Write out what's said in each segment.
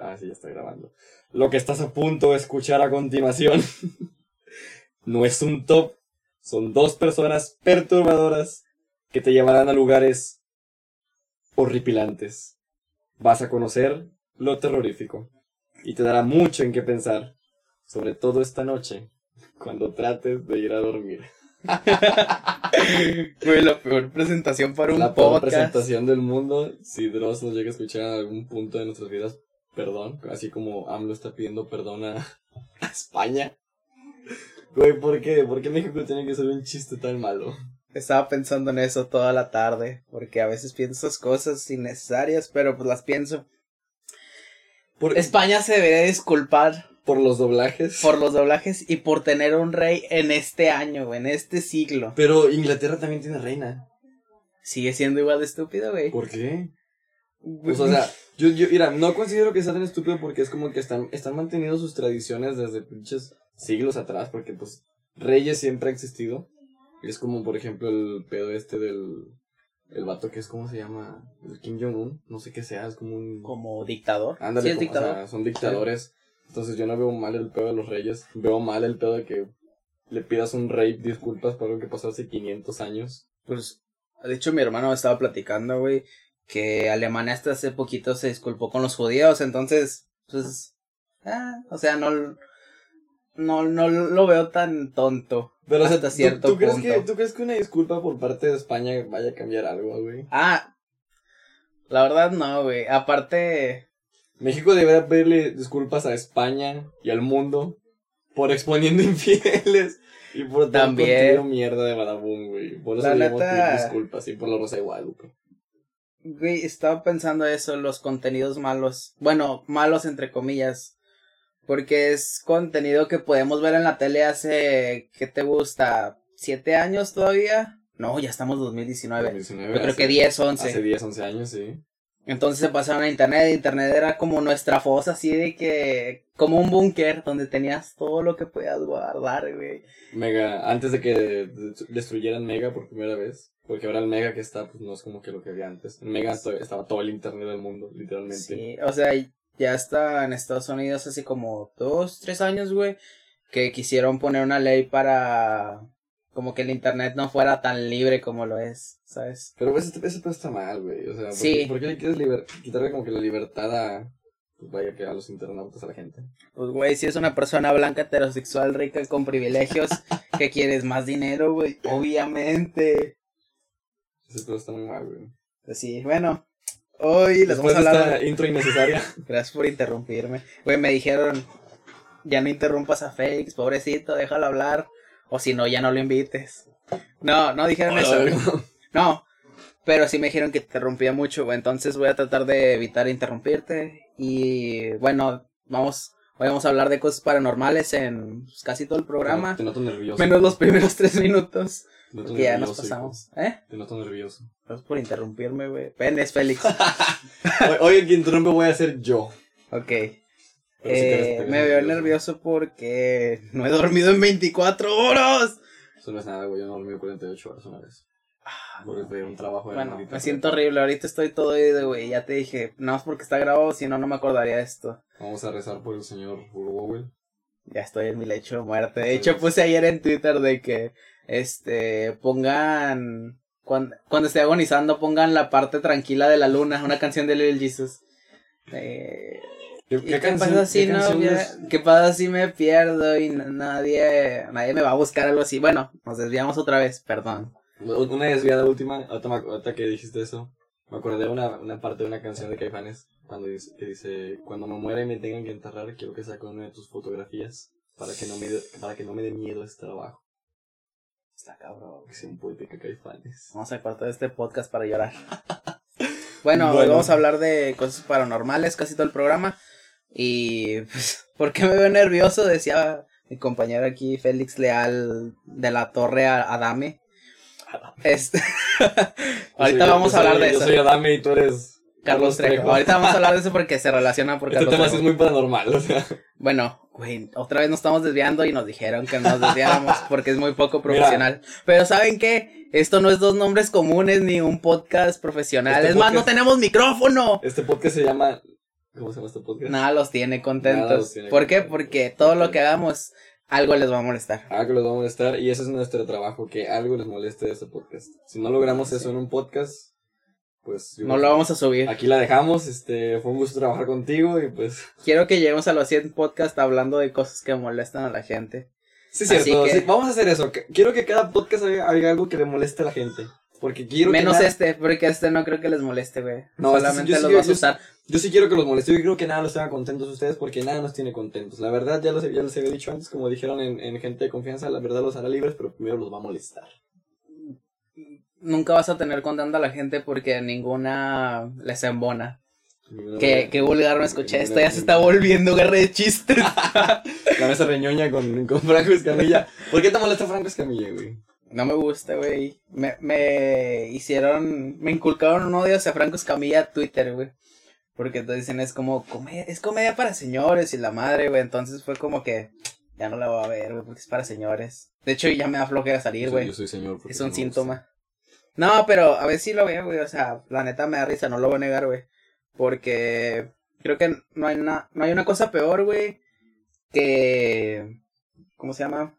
ah. Lo que estás a punto de escuchar a continuación no es un top, son dos personas perturbadoras que te llevarán a lugares horripilantes. Vas a conocer lo terrorífico y te dará mucho en qué pensar, sobre todo esta noche, cuando trates de ir a dormir. Fue la peor presentación para un La peor podcast. presentación del mundo. Si Dross nos llega a escuchar en algún punto de nuestras vidas, perdón. Así como AMLO está pidiendo perdón a, a España. Güey, ¿por qué? ¿Por qué México tiene que ser un chiste tan malo? Estaba pensando en eso toda la tarde, porque a veces pienso esas cosas innecesarias, pero pues las pienso. Por, España se debería disculpar por los doblajes. por los doblajes y por tener un rey en este año, güey, en este siglo. Pero Inglaterra también tiene reina. Sigue siendo igual de estúpido, güey. ¿Por qué? Pues, o sea, yo, yo, mira, no considero que sea tan estúpido porque es como que están, están manteniendo sus tradiciones desde pinches siglos atrás, porque pues reyes siempre ha existido. Es como, por ejemplo, el pedo este del, el vato que es, ¿cómo se llama? El Kim Jong-un, no sé qué sea, es como un... como dictador. Ándale, sí, es como- o dictador. sea, son dictadores. Entonces yo no veo mal el pedo de los reyes, veo mal el pedo de que le pidas a un rey disculpas por lo que pasó hace 500 años. Pues, de hecho, mi hermano estaba platicando, güey, que Alemania hasta hace poquito se disculpó con los judíos, entonces, pues, ah, o sea, no, no, no lo veo tan tonto. Pero o sea, hasta ¿tú- cierto ¿tú, crees que, ¿tú crees que una disculpa por parte de España vaya a cambiar algo, güey? Ah, la verdad no, güey. Aparte, México debería pedirle disculpas a España y al mundo por exponiendo infieles y por También. contenido mierda de Badabun, güey. Por eso debemos neta- pedir disculpas y por la Rosa de Guadalupe. güey, estaba pensando eso, los contenidos malos. Bueno, malos entre comillas. Porque es contenido que podemos ver en la tele hace, ¿qué te gusta? ¿Siete años todavía? No, ya estamos en 2019. 2019, Yo creo hace- que 10, 11. Hace 10, 11 años, sí. Entonces se pasaron a internet. Internet era como nuestra fosa, así de que. Como un búnker donde tenías todo lo que podías guardar, güey. Mega, antes de que de- destruyeran Mega por primera vez, porque ahora el Mega que está, pues no es como que lo que había antes. En Mega estaba todo el internet del mundo, literalmente. Sí, o sea, ya está en Estados Unidos hace como dos, tres años, güey. Que quisieron poner una ley para. Como que el internet no fuera tan libre como lo es, ¿sabes? Pero ese, ese pedo está mal, güey. O sea, ¿por, Sí. qué, por qué le quieres liber- quitarle como que la libertad a, pues vaya que a los internautas, a la gente? Pues, güey, si es una persona blanca, heterosexual, rica, con privilegios, ¿qué quieres? ¿Más dinero, güey? Obviamente. Ese pedo está muy mal, güey. Pues sí, bueno. Hoy les Después vamos a hablar. esta intro innecesaria. Gracias por interrumpirme. Güey, me dijeron, ya no interrumpas a Félix, pobrecito, déjalo hablar. O si no, ya no lo invites. No, no dijeron eso. No, pero sí me dijeron que te interrumpía mucho. Entonces voy a tratar de evitar interrumpirte. Y bueno, vamos, hoy vamos a hablar de cosas paranormales en pues, casi todo el programa. Te noto nervioso. Menos los primeros tres minutos. Te noto ya nos pasamos. ¿Eh? Te noto nervioso. Gracias por interrumpirme, güey. Ven, es Félix. Hoy, el que interrumpe voy a ser yo. Ok. Eh, me veo nervioso porque no he dormido en 24 horas. Eso no es nada, güey. Yo no dormí 48 horas una vez. Porque fue un trabajo de Bueno, maldita me siento horrible. Ahorita estoy todo oído, güey. Ya te dije, no es porque está grabado, si no, no me acordaría de esto. Vamos a rezar por el señor Hugo Ya estoy en mi lecho de muerte. De hecho, puse ayer en Twitter de que, este, pongan, cuando, cuando esté agonizando, pongan la parte tranquila de la luna, una canción de Little Jesus. Eh, ¿Qué, ¿Y qué, pasa si qué no, qué pasa si me pierdo y nadie, nadie me va a buscar algo así? Bueno, nos desviamos otra vez, perdón. Una desviada última, ahorita, que dijiste eso, me acordé de una, una parte de una canción de Caifanes, cuando dice, que dice, cuando me muera y me tengan que enterrar, quiero que saque una de tus fotografías, para que no me, para que no me dé miedo este trabajo. Está cabrón. Un poética Caifanes. Vamos a cortar este podcast para llorar. Bueno, hoy Bueno. vamos a hablar de cosas paranormales casi todo el programa. Y, pues, ¿por qué me veo nervioso? Decía mi compañero aquí, Félix Leal, de la Torre a Adame. Este... Ahorita Yo soy- vamos yo a hablar soy- de Yo eso. soy Adame y tú eres Carlos Trejo. Ahorita vamos a hablar de eso porque se relaciona por Este Carlos tema Trejo. es muy paranormal, o sea. Bueno, güey, otra vez nos estamos desviando y nos dijeron que nos desviáramos porque es muy poco Mira. profesional. Pero ¿saben qué? Esto no es dos nombres comunes ni un podcast profesional. Este es más, no tenemos micrófono. Este podcast se llama ¿Cómo se llama este podcast? Nada los tiene contentos. Nada los tiene ¿Por qué? Porque todo lo que hagamos, algo les va a molestar. Algo les va a molestar y ese es nuestro trabajo, que algo les moleste de este podcast. Si no logramos eso en un podcast, pues... No lo vamos a subir. Aquí la dejamos, este, fue un gusto trabajar contigo y pues... Quiero que lleguemos a los 100 podcasts hablando de cosas que molestan a la gente. Sí, Así cierto, que- sí, vamos a hacer eso. Quiero que cada podcast haga algo que le moleste a la gente. Porque quiero Menos este, porque este no creo que les moleste, güey. No, este sí, Solamente yo sí- los va a asustar. Yo sí quiero que los moleste, yo creo que nada los tenga contentos ustedes porque nada nos tiene contentos. La verdad, ya, los, ya les había dicho antes, como dijeron en, en Gente de Confianza, la verdad los hará libres, pero primero los va a molestar. Nunca vas a tener contenta a la gente porque ninguna les embona. Qué, qué vulgar me escuché. Esto ya se está volviendo guerra de chistes. La mesa reñoña con, con Franco Escamilla. ¿Por qué te molesta Franco Escamilla, güey? No me gusta, güey. Me, me hicieron, me inculcaron un odio hacia Franco Escamilla a Twitter, güey. Porque te dicen es como, comedia, es comedia para señores y la madre, güey. Entonces fue como que ya no la voy a ver, güey, porque es para señores. De hecho, ya me da flojera salir, güey. Yo soy señor. Es un no síntoma. No, pero a ver si lo veo, güey. O sea, la neta me da risa, no lo voy a negar, güey. Porque creo que no hay, na- no hay una cosa peor, güey, que... ¿Cómo se llama?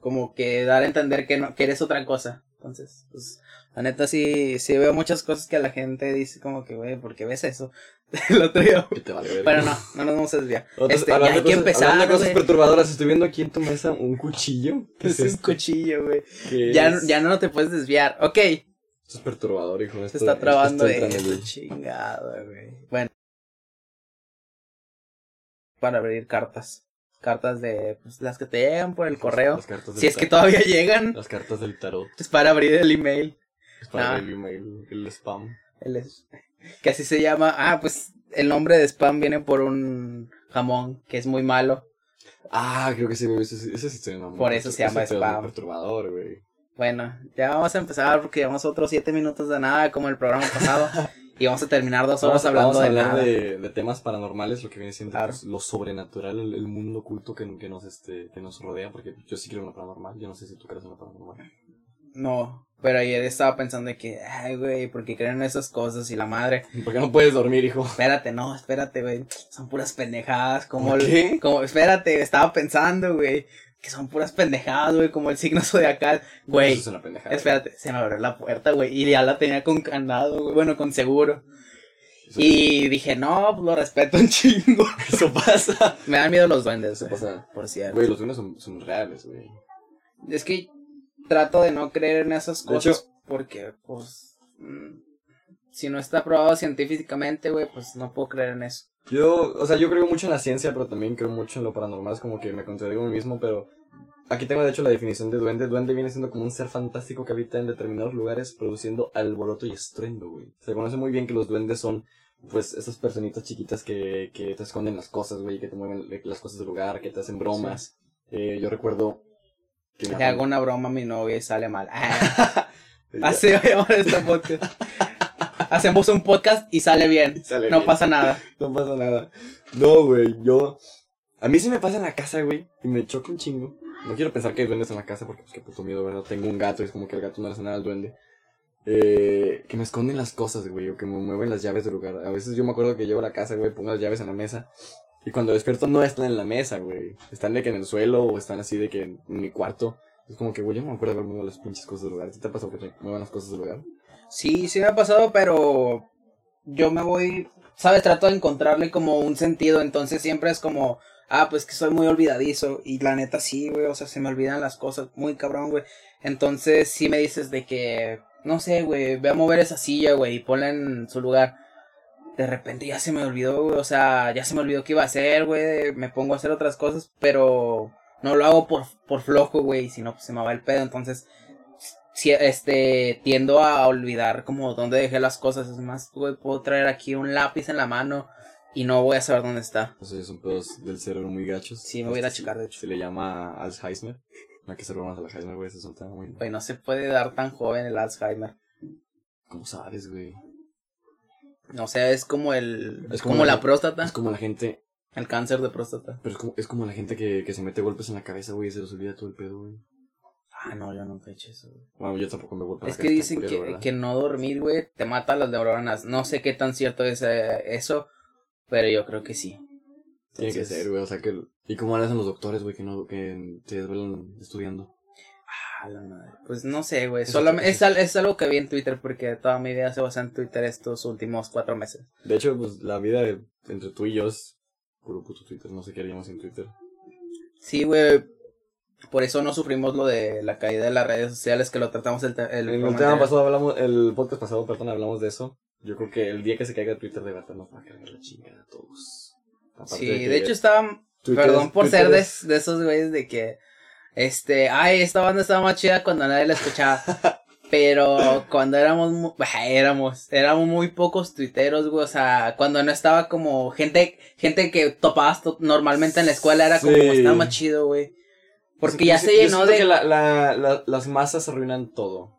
Como que dar a entender que, no, que eres otra cosa. Entonces, pues, la neta sí, sí veo muchas cosas que la gente dice como que, güey, ¿por qué ves eso? El otro día... Te vale. Bueno, no, no nos vamos a desviar. Este, ya hay de que cosas- empezar, hablando de cosas perturbadoras, estoy viendo aquí en tu mesa un cuchillo. ¿Qué Es un esto? cuchillo, güey. ¿Qué Ya, es? ya no te puedes desviar. Ok, Esto es perturbador, hijo. Se Esto- está esto trabando en eso, el- chingado, güey. Bueno. Para abrir cartas. Cartas de, pues, las que te llegan por el correo. Las Si es que todavía llegan, Las cartas del tarot. es para abrir el email. Es para Ah. el email, el spam. El es- que así se llama. Ah, pues el nombre de spam viene por un jamón que es muy malo. Ah, creo que sí, ese, ese, ese sí se llama. Por eso se llama spam. perturbador, güey. Bueno, ya vamos a empezar porque llevamos otros siete minutos de nada como el programa pasado. y vamos a terminar dos horas hablando vamos a de hablar nada. de, de temas paranormales, lo que viene siendo Claro. pues, lo sobrenatural, el, el mundo oculto que, que nos este que nos rodea, porque yo sí creo en lo paranormal, yo no sé si tú crees en lo paranormal. No, pero ayer estaba pensando de que, ay, güey, ¿por qué creen en esas cosas? Y la madre, ¿Por qué no puedes dormir, hijo? espérate, no, espérate, güey, son puras pendejadas, como ¿Por el- qué? como, espérate, estaba pensando, güey, que son puras pendejadas, güey, como el signo zodiacal, güey, Eso es una pendejada. espérate, se me abrió la puerta, güey, y ya la tenía con candado, güey, bueno, con seguro, Eso- y dije, no, pues lo respeto un chingo, Eso pasa. me dan miedo los duendes, Eso güey, pasa. por cierto, Güey, los duendes son, son reales, güey. es que trato de no creer en esas De cosas hecho- porque, pues, mm, si no está probado científicamente, güey, pues no puedo creer en eso. Yo, o sea, yo creo mucho en la ciencia, pero también creo mucho en lo paranormal, es como que me contradigo a mí mismo, pero aquí tengo de hecho la definición de duende. Duende viene siendo como un ser fantástico que habita en determinados lugares produciendo alboroto y estruendo, güey. Se conoce muy bien que los duendes son, pues, esas personitas chiquitas que, que te esconden las cosas, güey, que te mueven las cosas del lugar, que te hacen bromas. Eh, yo recuerdo que... Le hago una broma a mi novia y sale mal. Así voy a este podcast. Hacemos un podcast y sale bien. sale No bien. pasa nada. No pasa nada. No, güey, yo... A mí sí me pasa en la casa, güey, y me choca un chingo. No quiero pensar que hay duendes en la casa porque, pues, qué puto miedo, ¿verdad? Tengo un gato y es como que el gato no le hace nada al duende. Eh, que me esconden las cosas, güey, o que me mueven las llaves del lugar. A veces yo me acuerdo que llego a la casa, güey, pongo las llaves en la mesa. Y cuando despierto no están en la mesa, güey. Están de que en el suelo o están así de que en mi cuarto. Es como que, güey, yo no me acuerdo de haber movido las pinches cosas del lugar. ¿Sí te ha pasado que te muevan las cosas del lugar? Sí, sí me ha pasado, pero yo me voy, ¿sabes? Trato de encontrarle como un sentido, entonces siempre es como, ah, pues que soy muy olvidadizo y la neta sí, güey, o sea, se me olvidan las cosas muy cabrón, güey. Entonces sí me dices de que, no sé, güey, ve a mover esa silla, güey, y ponla en su lugar. De repente ya se me olvidó, güey, o sea, ya se me olvidó qué iba a hacer, güey, me pongo a hacer otras cosas, pero no lo hago por, por flojo, güey, si no, pues se me va el pedo, entonces si, este, tiendo a olvidar como dónde dejé las cosas. Es más, güey, puedo traer aquí un lápiz en la mano y no voy a saber dónde está. O sea, son pedos del cerebro muy gachos. Sí, me voy a ir a Este, checar, de hecho. Se le llama Alzheimer. No hay que bromas al Alzheimer, güey, ese es un tema muy... Güey, no se puede dar tan joven el Alzheimer. ¿Cómo sabes, güey? O sea, es como el, Es como, como la la- próstata, Es como la gente... el cáncer de próstata. Pero es como, es como la gente que, que se mete golpes en la cabeza, güey, y se les olvida todo el pedo, güey. Ah, no, yo nunca he hecho eso. güey. Bueno, yo tampoco me golpeo en Es que dicen que, no dormir, güey, te mata las neuronas. No sé qué tan cierto es eh, eso, Pero yo creo que sí. Tiene que ser, güey. O sea, que. ¿Y cómo hacen los doctores, güey, que no que se desvelan estudiando? Ah, la madre. Pues no sé, güey. Solamente es, al- es algo que vi en Twitter porque toda mi vida se basa en Twitter estos últimos cuatro meses. De hecho, pues la vida de- entre tú y yo es puro puto Twitter. No sé qué haríamos sin Twitter. Sí, güey. Por eso no sufrimos lo de la caída de las redes sociales que lo tratamos el, el el tema pasado hablamos, el podcast pasado, perdón, hablamos de eso. Yo creo que el día que se caiga Twitter de verdad nos va a cargar la chingada a todos. Aparte Sí, que de hecho estaba Twitter Perdón es- por Twitter ser de, es- de esos güeyes de que, este, ay, esta banda estaba más chida cuando nadie la escuchaba. Pero cuando éramos, éramos, éramos muy pocos tuiteros, güey, o sea, cuando no estaba como gente, gente que topabas to- normalmente en la escuela era como, Sí. estaba más chido, güey. Porque Yo ya se llenó de... que la, la, la- las masas arruinan todo.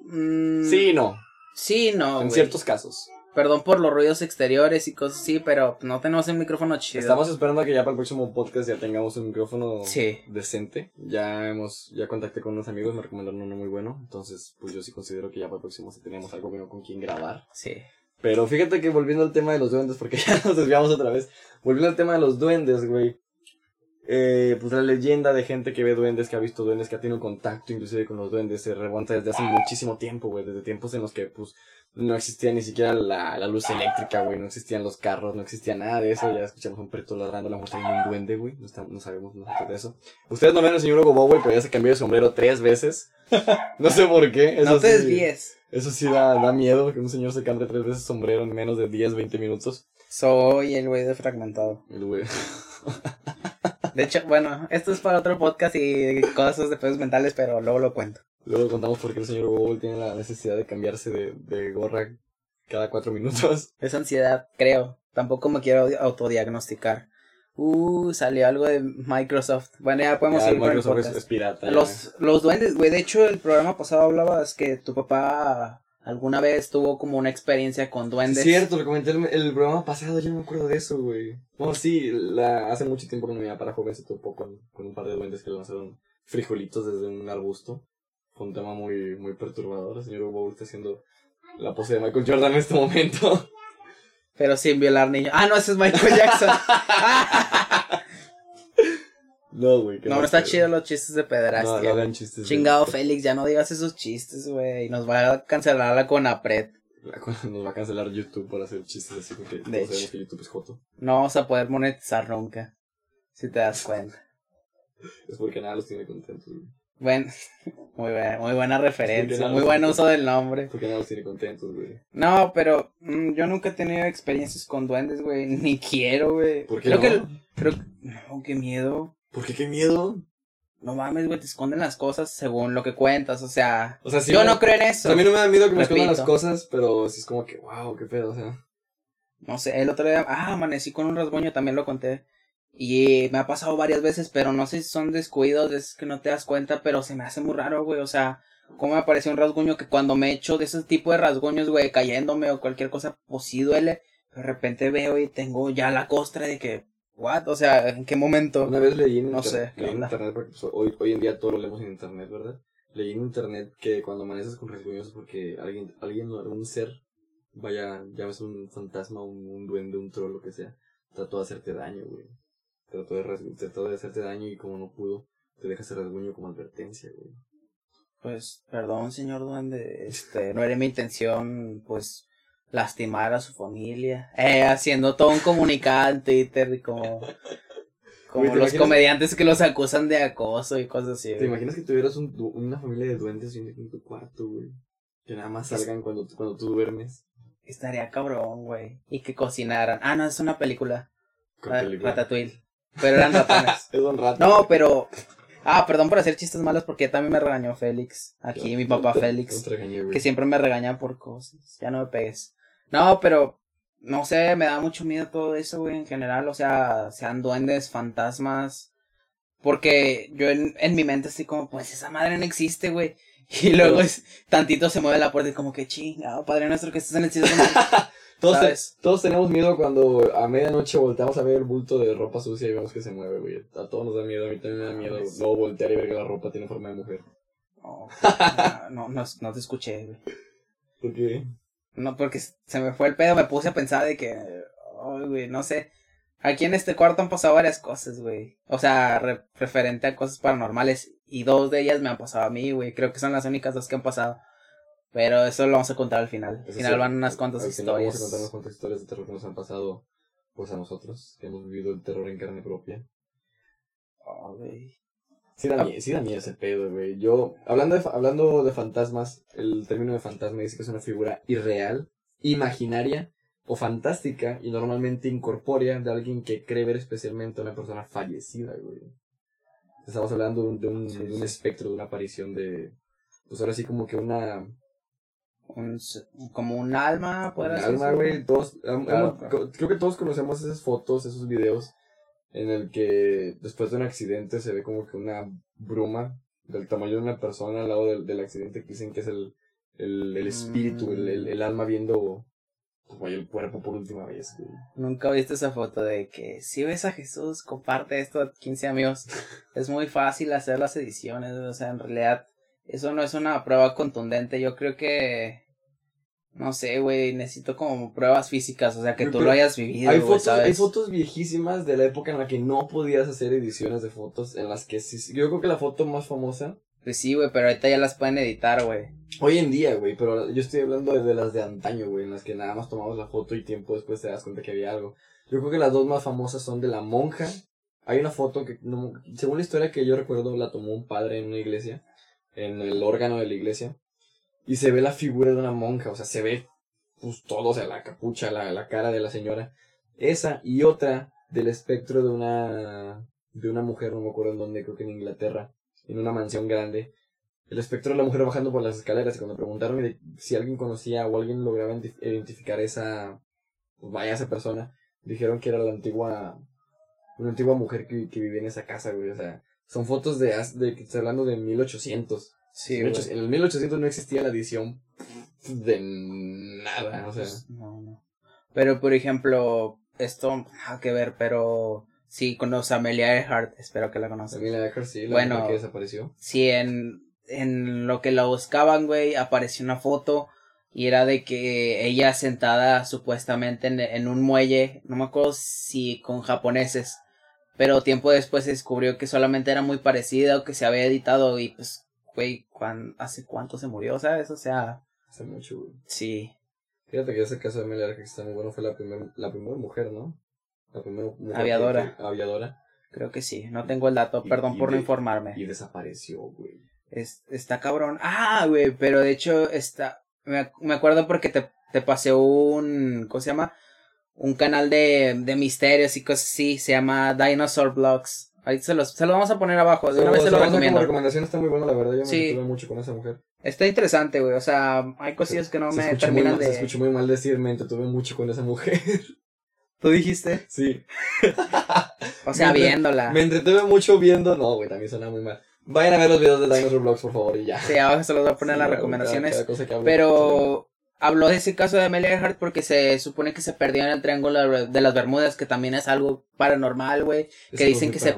Mm, Sí y no. Sí, no, en ciertos casos. Perdón por los ruidos exteriores y cosas así, pero no tenemos un micrófono chido. Estamos esperando a que ya para el próximo podcast ya tengamos un micrófono Sí. decente. Ya hemos, ya contacté con unos amigos, me recomendaron uno muy bueno. Entonces, pues yo sí considero que ya para el próximo sí tenemos algo bueno con quien grabar. Sí. Pero fíjate que volviendo al tema de los duendes, porque ya nos desviamos otra vez. Volviendo al tema de los duendes, güey. Eh, pues la leyenda de gente que ve duendes, que ha visto duendes, que ha tenido contacto inclusive con los duendes, se remonta desde hace muchísimo tiempo, güey. Desde tiempos en los que, pues, no existía ni siquiera la, la luz eléctrica, güey. No existían los carros, no existía nada de eso. Ya escuchamos un perrito ladrando, a lo mejor tenía un duende, güey. No, no sabemos nosotros de eso. Ustedes no ven al señor Hugo Bobo, pero ya se cambió de sombrero tres veces. No sé por qué. Eso no te sí- desvíes. eso sí da, da miedo que un señor se cambie tres veces sombrero en menos de 10, 20 minutos. Soy el güey de fragmentado. El güey. De hecho, bueno, esto es para otro podcast y cosas de pedos mentales, pero luego lo cuento. Luego contamos por qué el señor Google tiene la necesidad de cambiarse de, de gorra cada cuatro minutos. Es ansiedad, creo. Tampoco me quiero autodiagnosticar. Uh, salió algo de Microsoft. Bueno, ya podemos Ya, ir con el Microsoft es, pirata. ya. Los duendes, güey. De hecho, el programa pasado hablabas que tu papá alguna vez tuvo como una experiencia con Es duendes. cierto, lo comenté el, el programa pasado, ya no me acuerdo de eso, güey. No, sí, la, hace mucho tiempo cuando mi para joven se topó con, con un par de duendes que le lanzaron frijolitos desde un arbusto. Fue un tema muy, muy perturbador. El señor Bobo está haciendo la pose de Michael Jordan en este momento. Pero sin violar niños. Ah, no, ese es Michael Jackson. No, güey. no, no está chido los chistes de No, pederastia. no hagan chistes. de- Chingado Félix, ya no digas esos chistes, güey. Nos va a cancelar la Conapred. Nos va a cancelar YouTube por hacer chistes así porque todos hecho. sabemos que YouTube es joto. No vamos a poder monetizar nunca. Si te das cuenta. Es porque nada los tiene contentos, güey. Bueno, muy buena, muy buena referencia. Muy no. buen uso del nombre. Porque nada los tiene contentos, güey. No, pero mm, yo nunca he tenido experiencias con duendes, güey. Ni quiero, güey. ¿Por qué creo no? que creo no, qué miedo. ¿Por qué qué miedo? No mames, güey, te esconden las cosas según lo que cuentas, o sea, O sea, sí yo me- no creo en O eso. sea, a mí no me da miedo que me escondan las Repito. cosas, pero sí es como que, wow, qué pedo, o sea. No sé, el otro día, ah, amanecí con un rasguño, también lo conté. Y me ha pasado varias veces, pero no sé si son descuidos, es que no te das cuenta, pero se me hace muy raro, güey. O sea, cómo me apareció un rasguño que cuando me echo de ese tipo de rasguños, güey, cayéndome o cualquier cosa, pues sí duele. De repente veo y tengo ya la costra de que, what? O sea, ¿en qué momento? Una vez leí en, No inter- sé, ¿qué leí en internet, porque pues, hoy, hoy en día todo lo leemos en internet, ¿verdad? Leí en internet que cuando amaneces con rasguños es porque alguien, alguien, un ser, vaya, llames un fantasma, un, un duende, un troll, lo que sea, trató de hacerte daño, güey. Trató de, trató de hacerte daño y como no pudo, te deja ese rasguño como advertencia, güey. Pues, perdón, señor duende, este, no era mi intención, pues, lastimar a su familia. Eh, haciendo todo un comunicado en Twitter y como, como Güey, ¿te los imaginas? comediantes que los acusan de acoso y cosas así. ¿Te güey. imaginas que tuvieras un, una familia de duendes en tu cuarto, güey? Que nada más salgan cuando, cuando tú duermes. Estaría cabrón, güey. Y que cocinaran. Ah, no, es una película. Ratatouille. Pero eran ratones. Es un rato. No, pero... Ah, perdón por hacer chistes malos porque también me regañó Félix. Aquí mi papá Félix. Regañé, que siempre me regañan por cosas. Ya no me pegues. No, pero no sé, me da mucho miedo todo eso, güey, en general. O sea, sean duendes, fantasmas. Porque yo en, en mi mente estoy como, pues esa madre no existe, güey. Y luego es, tantito se mueve la puerta y como que chingado, Padre nuestro que estás en el cielo. Todos, te- todos tenemos miedo cuando a medianoche volteamos a ver el bulto de ropa sucia y vemos que se mueve, güey. A todos nos da miedo, a mí también me da miedo no voltear y ver que la ropa tiene forma de mujer. No, no, no, no te escuché, güey. ¿Por qué? No, porque se me fue el pedo, me puse a pensar de que, Ay, güey, no sé. Aquí en este cuarto han pasado varias cosas, güey. O sea, referente a cosas paranormales. Y dos de ellas me han pasado a mí, güey. Creo que son las únicas dos que han pasado. Pero eso lo vamos a contar al final. Al final van unas cuantas historias. vamos a contar unas cuantas historias de terror que nos han pasado, pues a nosotros, que hemos vivido el terror en carne propia. Oh, güey. Sí da, sí da miedo ese pedo, güey. Yo, hablando de, hablando de fantasmas, el término de fantasma dice que es una figura irreal, imaginaria o fantástica y normalmente incorpórea de alguien que cree ver especialmente a una persona fallecida, güey. Estamos hablando de un, de un, espectro, de una aparición de, pues ahora sí como que una... Un, como un alma, Un alma, güey. Todos, creo que todos conocemos esas fotos, esos videos en el que después de un accidente se ve como que una bruma del tamaño de una persona al lado del, del accidente que dicen que es el, el, el espíritu, el, el, el, alma viendo pues, el cuerpo por última vez. Nunca viste esa foto de que si ves a Jesús, comparte esto a 15 amigos. es muy fácil hacer las ediciones, o sea, en realidad eso no es una prueba contundente. Yo creo que no sé, güey, necesito como pruebas físicas, o sea, que tú lo hayas vivido. Hay fotos, hay fotos viejísimas de la época en la que no podías hacer ediciones de fotos, en las que sí, yo creo que la foto más famosa. Pues sí, güey, pero ahorita ya las pueden editar, güey. Hoy en día, güey, pero yo estoy hablando de, las de antaño, güey, en las que nada más tomamos la foto y tiempo después te das cuenta que había algo. Yo creo que las dos más famosas son de la monja. Hay una foto que, no, según la historia que yo recuerdo, la tomó un padre en una iglesia, en el órgano de la iglesia y se ve la figura de una monja, o sea, se ve pues todo, o sea, la capucha, la, la cara de la señora. Esa y otra del espectro de una de una mujer, no me acuerdo en dónde, creo que en Inglaterra, en una mansión grande. El espectro de la mujer bajando por las escaleras y cuando preguntaron si alguien conocía o alguien lograba identificar esa, pues vaya esa persona, dijeron que era la antigua, una antigua mujer que, que vivía en esa casa, güey, o sea, son fotos de, de, estoy hablando de 1800. Sí, en, en el 1800 no existía la edición de nada, o sea. Pues, no, no. Pero, por ejemplo, esto nada que ver, pero sí conoce a Amelia Earhart, espero que la conozcas. Amelia Earhart, sí, la bueno, que desapareció. Sí, en, en lo que la buscaban, güey, apareció una foto y era de que ella sentada supuestamente en, en un muelle, no me acuerdo si con japoneses, pero tiempo después se descubrió que solamente era muy parecida o que se había editado y pues güey, ¿hace cuánto se murió, sabes? O sea... Hace mucho, güey. Sí. Fíjate que ese caso de Amelia que está muy bueno fue la primera la primera mujer, ¿no? La primera mujer Aviadora. aviadora. Creo que sí, no tengo el dato, perdón por no informarme. Y desapareció, güey. Es, está cabrón. Ah, güey, pero de hecho está... Me, me acuerdo porque te, te pasé un... ¿Cómo se llama? Un canal de, de misterios y cosas así. Se llama Dinosaur Blogs. Ahí se los, se los vamos a poner abajo. De una vez se lo recomiendo. La recomendación está muy buena, la verdad. Yo me me mucho con esa mujer. Está interesante, güey. O sea, hay cosillas que no me terminan de. Se escucha muy mal decir, me entretuve mucho con esa mujer. ¿Tú dijiste? Sí. o sea, viéndola. Me entretuve mucho viendo. No, güey, también suena muy mal. Vayan a ver los videos de Dinosaur Vlogs, por favor, y ya. Sí, abajo se los voy a poner las recomendaciones. pero habló de ese caso de Amelia Earhart porque se supone que se perdió en el Triángulo de las Bermudas, que también es algo paranormal, güey. Que dicen que se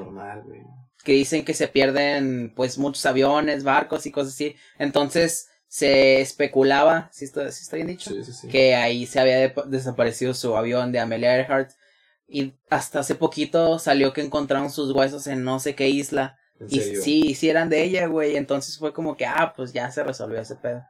que dicen que se pierden pues muchos aviones, barcos y cosas así. Entonces se especulaba, si está, está bien dicho, que ahí se había desaparecido su avión de Amelia Earhart y hasta hace poquito salió que encontraron sus huesos en no sé qué isla. Y sí, sí eran de ella, güey. Entonces fue como que, ah, pues ya se resolvió ese pedo.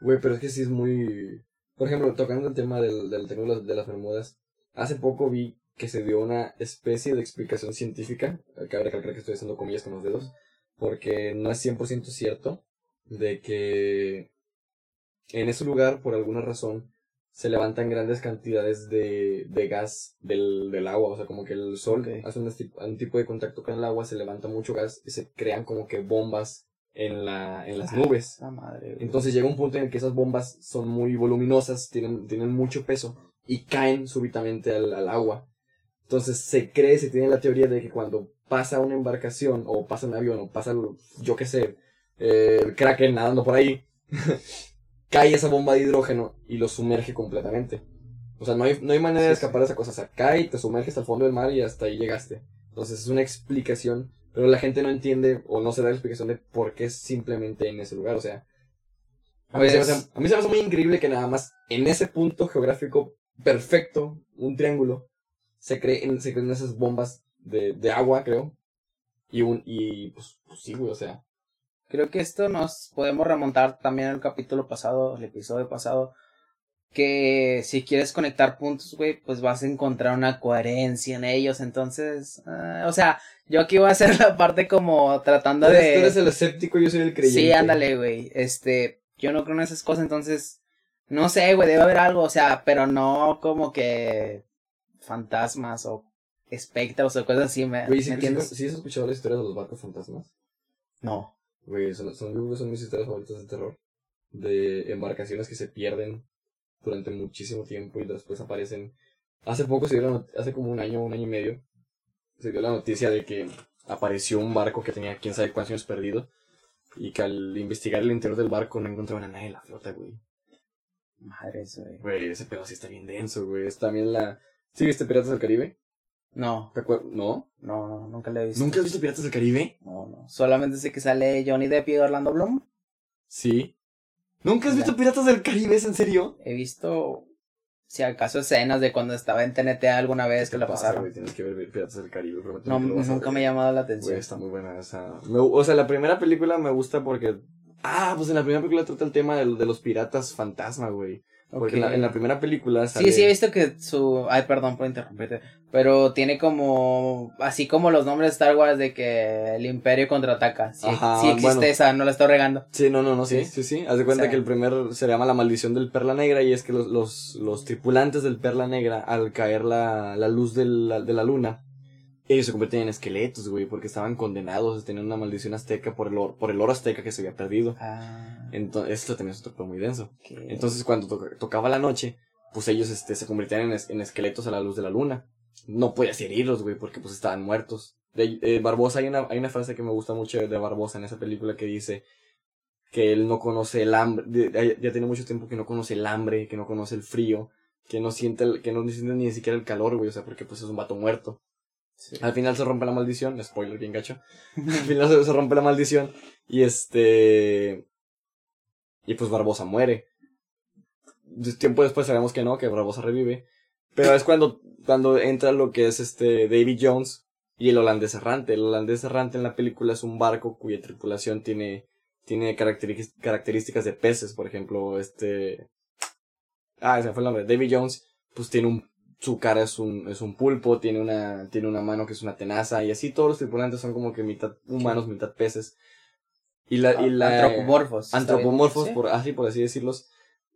Güey, pero es que sí es muy... Por ejemplo, tocando el tema del, del tema de las Bermudas, hace poco vi que se dio una especie de explicación científica, cabe recalcar que estoy haciendo comillas con los dedos, porque no es 100% cierto de que en ese lugar, por alguna razón, se levantan grandes cantidades de, de gas del, del agua, o sea, como que el sol hace un, un tipo de contacto con el agua, se levanta mucho gas y se crean como que bombas en, la, en las nubes. Entonces llega un punto en el que esas bombas son muy voluminosas, tienen, tienen mucho peso y caen súbitamente al, al agua. Entonces se cree, se tiene la teoría de que cuando pasa una embarcación o pasa un avión o pasa, yo qué sé, eh, el kraken nadando por ahí, cae esa bomba de hidrógeno y lo sumerge completamente. O sea, no hay, no hay manera de escapar de esa cosa. O sea, cae, te sumerges al fondo del mar y hasta ahí llegaste. Entonces es una explicación pero la gente no entiende o no se da la explicación de por qué simplemente en ese lugar. O sea, a mí, se me hace, muy increíble que nada más en ese punto geográfico perfecto, un triángulo, se creen, se creen esas bombas de, de agua, creo. Y un, y pues, pues sí, güey, o sea. Creo que esto nos podemos remontar también al capítulo pasado, el episodio pasado, que si quieres conectar puntos, güey, pues vas a encontrar una coherencia en ellos. Entonces, ah, o sea, yo aquí voy a hacer la parte como tratando de... tú eres el escéptico, yo soy el creyente. Sí, ándale, güey. Este, yo no creo en esas cosas, entonces, no sé, güey, debe haber algo, o sea, pero no como que fantasmas o espectros o cosas así, ¿me, Güey, ¿me ¿sí, entiendes? sí has escuchado la historia de los barcos fantasmas? No. Güey, son, son mis historias favoritas de terror. De embarcaciones que se pierden durante muchísimo tiempo y después aparecen. Hace poco se dio la not- hace como un año, un año y medio, se dio la noticia de que apareció un barco que tenía quién sabe cuántos años perdido y que al investigar el interior del barco no encontraban a nadie en la flota, güey. Madres, güey. Güey, ese pedo sí está bien denso, güey. Es también la... ¿Sí viste Piratas del Caribe? No, ¿Te acuer- ¿No? no, no, nunca le he visto. ¿Nunca has visto Piratas del Caribe? No, no. Solamente sé que sale Johnny Depp y Orlando Bloom. Sí. ¿Nunca has visto Piratas del Caribe? ¿Es en serio? He visto, si acaso, escenas de cuando estaba en TNT alguna vez que la Pasa, pasaron. güey, tienes que ver Piratas del Caribe. No, nunca me ha llamado la atención. está muy buena esa. Me- o sea, la primera película me gusta porque. Ah, pues en la primera película trata el tema de, de los piratas fantasma, güey. Porque en, la, en la primera película sale. Sí, sí, he visto que su... Ay, perdón por interrumpirte. Pero tiene como... Así como los nombres de Star Wars de que el Imperio contraataca. Sí, Ajá, sí existe bueno. esa, no la estoy regando. Sí, no, no, no, sí, Sí. sí, sí. Haz de cuenta O sea- que el primer se llama La Maldición del Perla Negra y es que los, los, los tripulantes del Perla Negra, al caer la, la luz de la, de la luna, ellos se convierten en esqueletos, güey, porque estaban condenados, tenían una maldición azteca por el, or- por el oro azteca que se había perdido. Ah, Entonces, esto también es otro muy denso. Entonces, cuando to- tocaba la noche, pues ellos este, se convertían en, es- en esqueletos a la luz de la luna. No podías herirlos, güey, porque pues estaban muertos. De, eh, Barbosa, hay una, hay una frase que me gusta mucho de Barbosa en esa película que dice que él no conoce el hambre, de- ya tiene mucho tiempo que no conoce el hambre, que no conoce el frío, que no siente, el- que no siente ni siquiera el calor, güey, o sea, porque pues es un vato muerto. Al final se rompe la maldición, spoiler bien gacho. Al final se, rompe la maldición y este... Y pues Barbosa muere. Tiempo después sabemos que no, que Barbosa revive. Pero es cuando, cuando entra lo que es este David Jones y el holandés errante. El holandés errante en la película es un barco cuya tripulación tiene, tiene características de peces, por ejemplo, este... Ah, ese fue el nombre. David Jones, pues tiene un su cara es un, es un pulpo, tiene una, tiene una mano que es una tenaza, y así todos los tripulantes son como que mitad humanos, mitad peces. Y la, y la Antropomorfos. antropomorfos, por, así por así decirlos.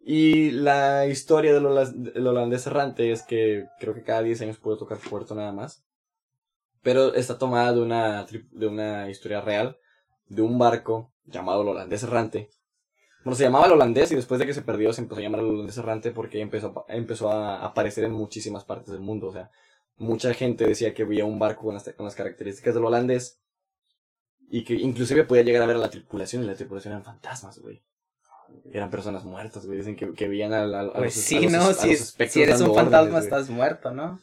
Y la historia del, hola- del holandés errante es que creo que cada 10 años puede tocar puerto nada más. Pero está tomada de una, de una historia real, de un barco llamado el holandés errante. Bueno, se llamaba el holandés y después de que se perdió se empezó a llamar el holandés errante porque empezó empezó a aparecer en muchísimas partes del mundo. O sea, mucha gente decía que veía un barco con las, con las características del holandés y que inclusive podía llegar a ver a la tripulación y la tripulación eran fantasmas, güey. Eran personas muertas, güey. Dicen que, que veían a, a- a Pues los, sí, a los- ¿no? Si, los si eres un fantasma, órdenes, güey. estás muerto, ¿no?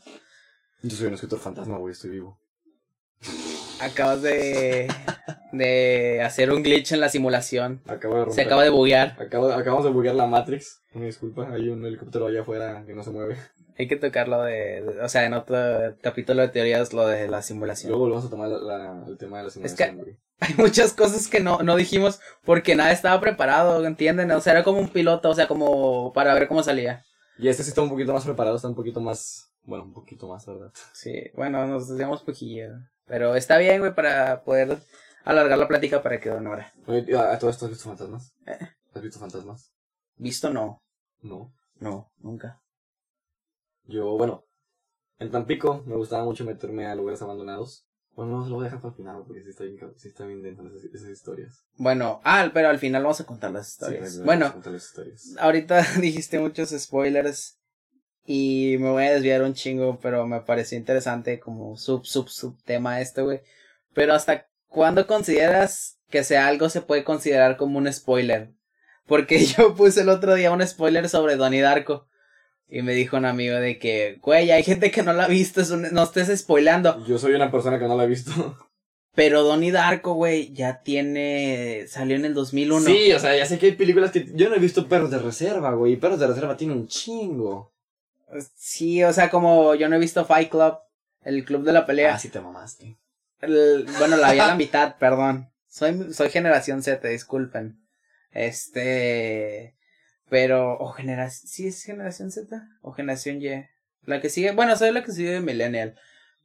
Yo soy un escritor fantasma, güey. Estoy vivo. Acabas de, de hacer un glitch en la simulación. Acabo de romper. Se acaba de buguear. Acabamos de buguear la Matrix. Una disculpa, hay un helicóptero allá afuera que no se mueve. Hay que tocarlo de, de- o sea, en otro capítulo de teorías, lo de la simulación. Luego volvemos a tomar la- la- el tema de la simulación, güey. Hay muchas cosas que no, no dijimos porque nada estaba preparado, ¿entienden? O sea, era como un piloto, o sea, como para ver cómo salía. Y este sí está un poquito más preparado, está un poquito más. Bueno, un poquito más, ¿verdad? Sí, bueno, nos desviamos poquillo. Pero está bien, güey, para poder alargar la plática para que una hora. Oye, ¿A todo esto has visto fantasmas? Eh. ¿Has visto fantasmas? ¿Visto? No. No. No, nunca. Yo, bueno, en Tampico me gustaba mucho meterme a lugares abandonados. Bueno, no, se lo voy a dejar para el final porque sí está bien, sí está bien dentro esas, esas historias. Bueno, ah, pero al final vamos a contar las Sí, historias. me bueno, vamos a contar las historias. ahorita dijiste muchos spoilers y me voy a desviar un chingo, pero me pareció interesante como sub, sub, sub tema esto, güey. Pero hasta cuándo consideras que sea algo se puede considerar como un spoiler? Porque yo puse el otro día un spoiler sobre Donnie Darko. Y me dijo un amigo de que, güey, hay gente que no la ha visto, es un- no estés spoilando. Yo soy una persona que no la he visto. Pero Donnie Darko, güey, ya tiene, salió en el 2001. Sí, o sea, ya sé que hay películas que yo no he visto Perros de Reserva, güey. y Perros de Reserva tiene un chingo. Sí, o sea, como yo no he visto Fight Club, el club de la pelea. Ah, sí te mamaste. El- bueno, la vi a la mitad, perdón. Soy, soy generación Z, disculpen. Este. Pero. O generación. ¿Sí es generación Z? ¿O generación Y? La que sigue. Bueno, soy la que sigue de Millennial.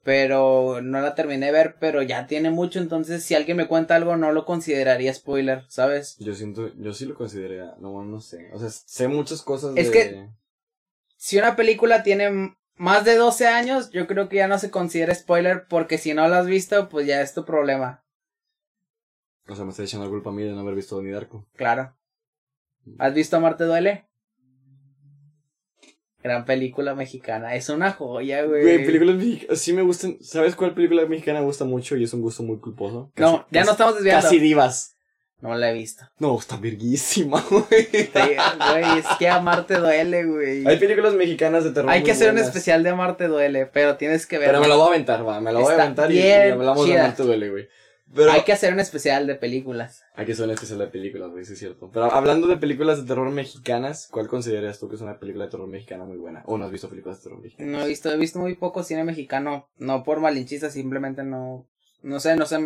Pero no la terminé de ver, pero ya tiene mucho. Entonces, si alguien me cuenta algo, no lo consideraría spoiler, ¿sabes? Yo siento, yo sí lo consideraría, no, no sé. O sea, sé muchas cosas Es de... que- Si una película tiene más de 12 años, yo creo que ya no se considera spoiler. Porque si no la has visto, pues ya es tu problema. O sea, me está echando la culpa a mí de no haber visto Donnie Darko. Claro. ¿Has visto Marte Duele? Gran película mexicana. Es una joya, güey. Güey, películas mexicanas, sí me gustan. ¿Sabes cuál película mexicana me gusta mucho y es un gusto muy culposo? No, ya casi- no estamos desviando. Casi divas. No la he visto. No, está verguísima, güey. Güey, es que Amarte Duele, güey. Hay películas mexicanas de terror Hay que hacer un especial de Amarte Duele, pero tienes que ver. Pero me lo voy a aventar, va. Me lo voy a aventar y, hablamos de chida. Marte Duele, güey. Pero Hay que hacer un especial de películas. Hay que hacer un especial de películas, güey, sí es cierto. Pero hablando de películas de terror mexicanas, ¿cuál consideras tú que es una película de terror mexicana muy buena? ¿O no has visto películas de terror mexicanas? No he visto, he visto muy poco cine mexicano. No por malinchista, simplemente no. No sé, no sé.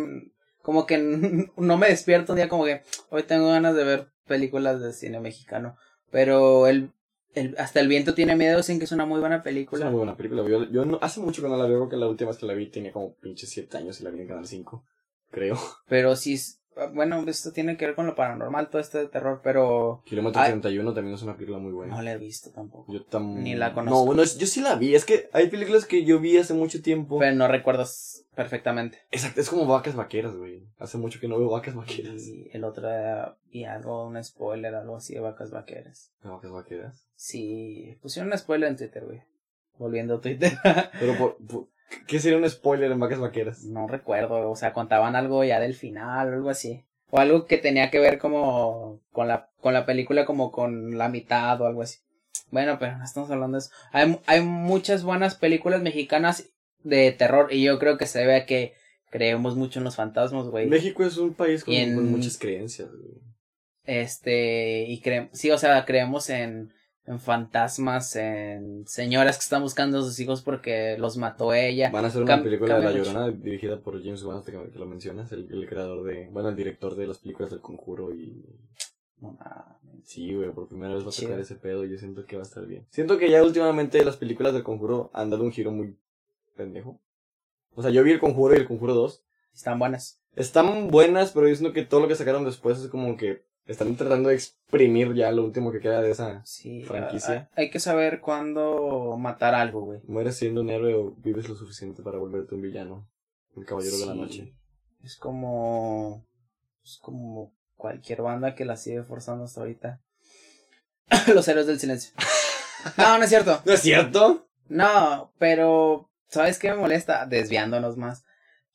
Como que no me despierto un día como que hoy tengo ganas de ver películas de cine mexicano. Pero el, el hasta el viento tiene miedo, dicen que es una muy buena Es película. una muy buena película. Yo, yo no, hace mucho que no la veo, que la última vez que la vi tenía como pinche 7 años y la vi en Canal 5, creo. Pero sí, es- bueno, esto tiene que ver con lo paranormal, todo este de terror, pero Kilómetro Ay. 31 también es una película muy buena. no la he visto tampoco. Yo tam... Ni la conozco. No, bueno, es- yo sí la vi. Es que hay películas que yo vi hace mucho tiempo. Pero no recuerdo s- perfectamente. Exacto, es como vacas vaqueras, güey. Hace mucho que no veo vacas vaqueras. Y el otro día vi algo, un spoiler, algo así de vacas vaqueras. Vacas vaqueras. Sí, pusieron un spoiler en Twitter, güey. Volviendo a Twitter. Pero, por, por- ¿qué sería un spoiler en vacas vaqueras? no recuerdo, o sea, contaban algo ya del final o algo así. O algo que tenía que ver como con la, con la película como con la mitad o algo así. Bueno, pero no estamos hablando de eso. Hay, hay muchas buenas películas mexicanas de terror y yo creo que se debe a que creemos mucho en los fantasmas, güey. México es un país con, Y en- con muchas creencias, güey. Este, y creemos, sí, o sea, creemos en, en fantasmas, en señoras que están buscando a sus hijos porque los mató ella. Van a hacer una Cam- película de La. Llorona dirigida por James Wan, hasta que, que lo mencionas, el, el creador de, bueno, el director de las películas del Conjuro y No mames. sí, güey, por primera vez va a Chido. ese pedo y yo siento que va a estar bien. Siento que ya últimamente las películas del Conjuro han dado un giro muy pendejo. O sea, yo vi el Conjuro y el Conjuro 2. Están buenas. Están buenas, pero yo siento que todo lo que sacaron después es como que están tratando de exprimir ya lo último que queda de esa. Sí, Franquicia. hay, hay que saber cuándo matar algo, güey. ¿Mueres siendo un héroe o vives lo suficiente para volverte un villano? El caballero de la noche. Es como. Es como cualquier banda que la sigue forzando hasta ahorita. Los héroes del silencio. No, no es cierto. ¿No es cierto? No, pero. ¿Sabes qué me molesta? Desviándonos más.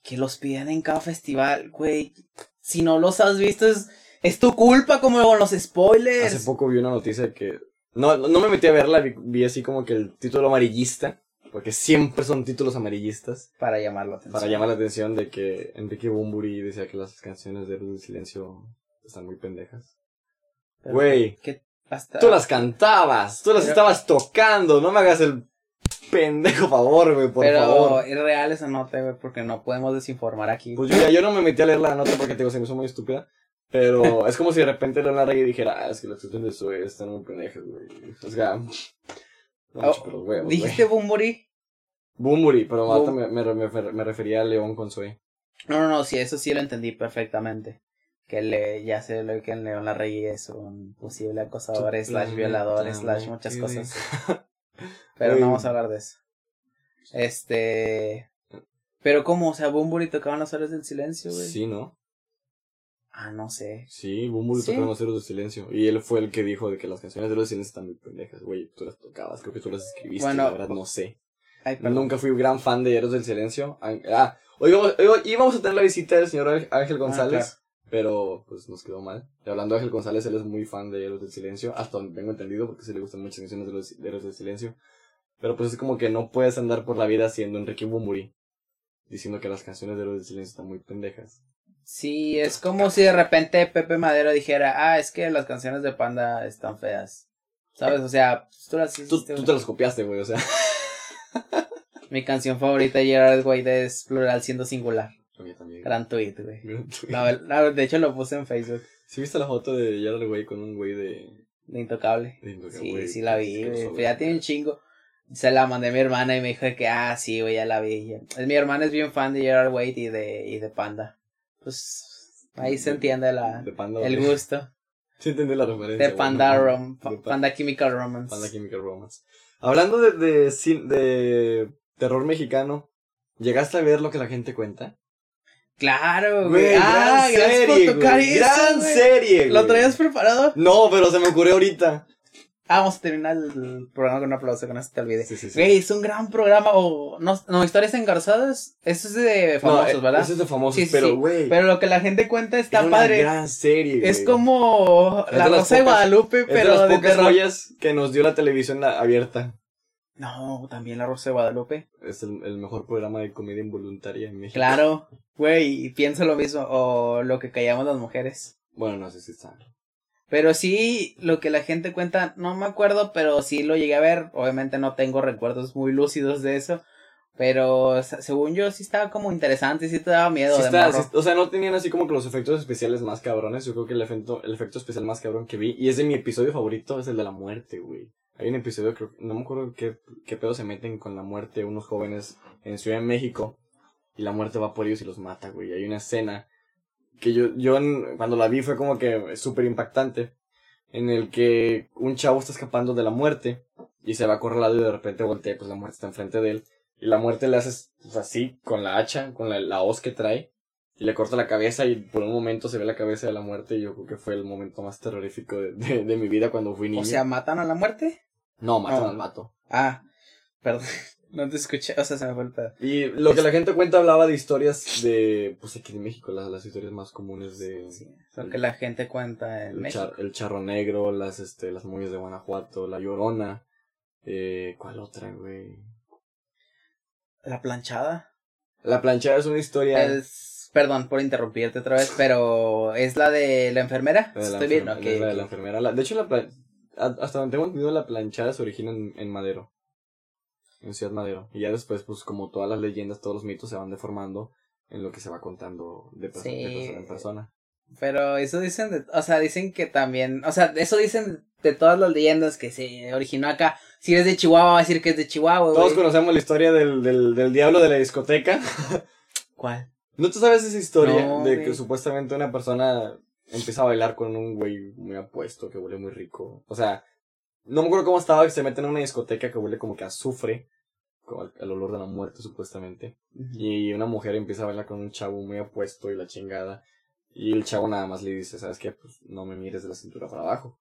Que los pidan en cada festival, güey. Si no los has visto, es, es tu culpa, como con los spoilers. Hace poco vi una noticia de que. No, no me metí a verla, vi, vi así como que el título amarillista. Porque siempre son títulos amarillistas. Para llamar la atención. Para llamar la atención de que Enrique Bumburi decía que las canciones de Héroes del Silencio están muy pendejas. Pero Güey, hasta- tú las cantabas, tú las Pero- estabas tocando, no me hagas el pendejo favor, güey, por Pero favor. es real esa nota, güey, porque no podemos desinformar aquí. Pues yo, ya- yo no me metí a leer la nota porque te digo, se me hizo muy estúpida. Pero es como si de repente Leona Rey dijera, ah, es que las canciones de Zoe están muy pendejas, güey. O sea, no Oh, los huevos, güey. ¿Dijiste Bumburi? Bumburi, pero me, me, me, refería a León con Zoe. No, no, no, sí, eso sí lo entendí perfectamente. Que le, ya sé lo que el León Larregui es un posible acosador, slash violador, slash muchas cosas. Pero no vamos a hablar de eso. Este. Pero cómo, o sea, Bumburi tocaban las horas del silencio, güey. Sí, ¿no? Ah, no sé. Sí, Bumburi Sí. tocó los Héroes del Silencio. Y él fue el que dijo de que las canciones de del Silencio están muy pendejas. Güey, tú las tocabas, creo que tú las escribiste, Bueno, la verdad no sé. Ay. Nunca fui un gran fan de Héroes del Silencio. Ah, hoy vamos, hoy íbamos a tener la visita del señor Ángel- Ángel González. claro. Pero pues nos quedó mal. Y hablando de Ángel González, él es muy fan de Héroes del Silencio. Hasta donde tengo entendido, porque sí le gustan muchas canciones de los de Héroes del Silencio. Pero pues es como que no puedes andar por la vida siendo Enrique Bumburi. Diciendo que las canciones de Héroes del Silencio están muy pendejas. Sí, es como si de repente Pepe Madero dijera, ah, es que las canciones de Panda están feas. ¿Sabes? O sea, pues, tú las Tú, tú te los copiaste, güey, o sea. Mi canción favorita de Gerard Way es plural siendo singular. Mí también. Gran tweet, güey. Gran tweet. La- la- de hecho lo puse en Facebook. ¿Sí viste la foto de Gerard güey con un güey de... De Intocable. de Indoca, Sí, sí la vi, güey. Pues ya tiene un chingo. Se la mandé a mi hermana y me dijo que, ah, sí, güey, ya la vi. mi hermana es bien fan de Gerard Way y de, y de Panda. Pues ahí se De- entiende la, el gusto. Sí entendí la referencia. De Panda, no, Rom, de Pa- Panda Chemical Romance. Panda Chemical Romance. Hablando de, de, de terror mexicano, ¿llegaste a ver lo que la gente cuenta? Claro, Güey. Ah, gran gracias serie, por tocar güey. eso, Gran güey. serie, ¿Lo traías preparado? No, pero se me ocurrió ahorita. Ah, vamos a terminar el programa con un aplauso, que no se te olvide. Sí, sí, sí. Güey, es un gran programa. O, no, no, historias engarzadas. Eso es de famosos, no, ¿verdad? Ese es de famosos, pero güey. Pero lo que la gente cuenta está una padre. gran serie. Es como Es La las Rosa de Guadalupe, Es de pero las de pocas joyas que nos dio la televisión la- abierta. No, también La Rosa de Guadalupe. Es el, el mejor programa de comedia involuntaria en México. Claro, güey, pienso lo mismo. O lo que callamos las mujeres. Bueno, no sé si está. Pero sí, lo que la gente cuenta, no me acuerdo, pero sí lo llegué a ver. Obviamente no tengo recuerdos muy lúcidos de eso. Pero se- según yo sí estaba como interesante, sí te daba miedo Sí de está- morro. sí- o sea, no tenían así como que los efectos especiales más cabrones. Yo creo que el efecto, el efecto especial más cabrón que vi, y es de mi episodio favorito, es el de la muerte, güey. Hay un episodio, creo, no me acuerdo qué, qué pedo se meten con la muerte unos jóvenes en Ciudad de México, y la muerte va por ellos y los mata, güey. Hay una escena que yo, yo cuando la vi fue como que súper impactante, en el que un chavo está escapando de la muerte, y se va acorralado y de repente voltea, pues la muerte está enfrente de él. Y la muerte le hace pues, así, con la hacha, con la, la hoz que trae. Y le corta la cabeza y por un momento se ve la cabeza de la muerte. Y yo creo que fue el momento más terrorífico de, de, de mi vida cuando fui niño. O sea, ¿matan a la muerte? no, matan al mato. Ah, perdón. No te escuché, o sea, se me fue el pedo. Y lo que la gente cuenta hablaba de historias de, pues aquí en México, las, las historias más comunes de Sí, lo que la gente cuenta en el, México. char- el charro negro, las, este, las momias de Guanajuato, la llorona. Eh, ¿Cuál otra, güey? La planchada. La planchada es una historia... Es, perdón por interrumpirte otra vez, pero es la de la enfermera. La de la Estoy bien, enferme- ok, es la de la enfermera. La- de hecho, la hasta donde tengo entendido, la planchada se origina en, en Madero. En Ciudad Madero. Y ya después, pues, como todas las leyendas, todos los mitos se van deformando en lo que se va contando de, perso- de Sí. persona en persona. Pero eso dicen, de, o sea, dicen que también, o sea, eso dicen de todas las leyendas que se originó acá. Si eres de Chihuahua, va a decir que es de Chihuahua, Todos conocemos la historia del, del, del diablo de la discoteca. ¿Cuál? ¿No te sabes esa historia No, de que supuestamente una persona empieza a bailar con un güey muy apuesto que huele muy rico? O sea, no me acuerdo cómo estaba que se meten en una discoteca que huele como que azufre, como el, el olor de la muerte supuestamente. Y una mujer empieza a bailar con un chavo muy apuesto y la chingada. Y el chavo nada más le dice, ¿sabes qué? Pues no me mires de la cintura para abajo.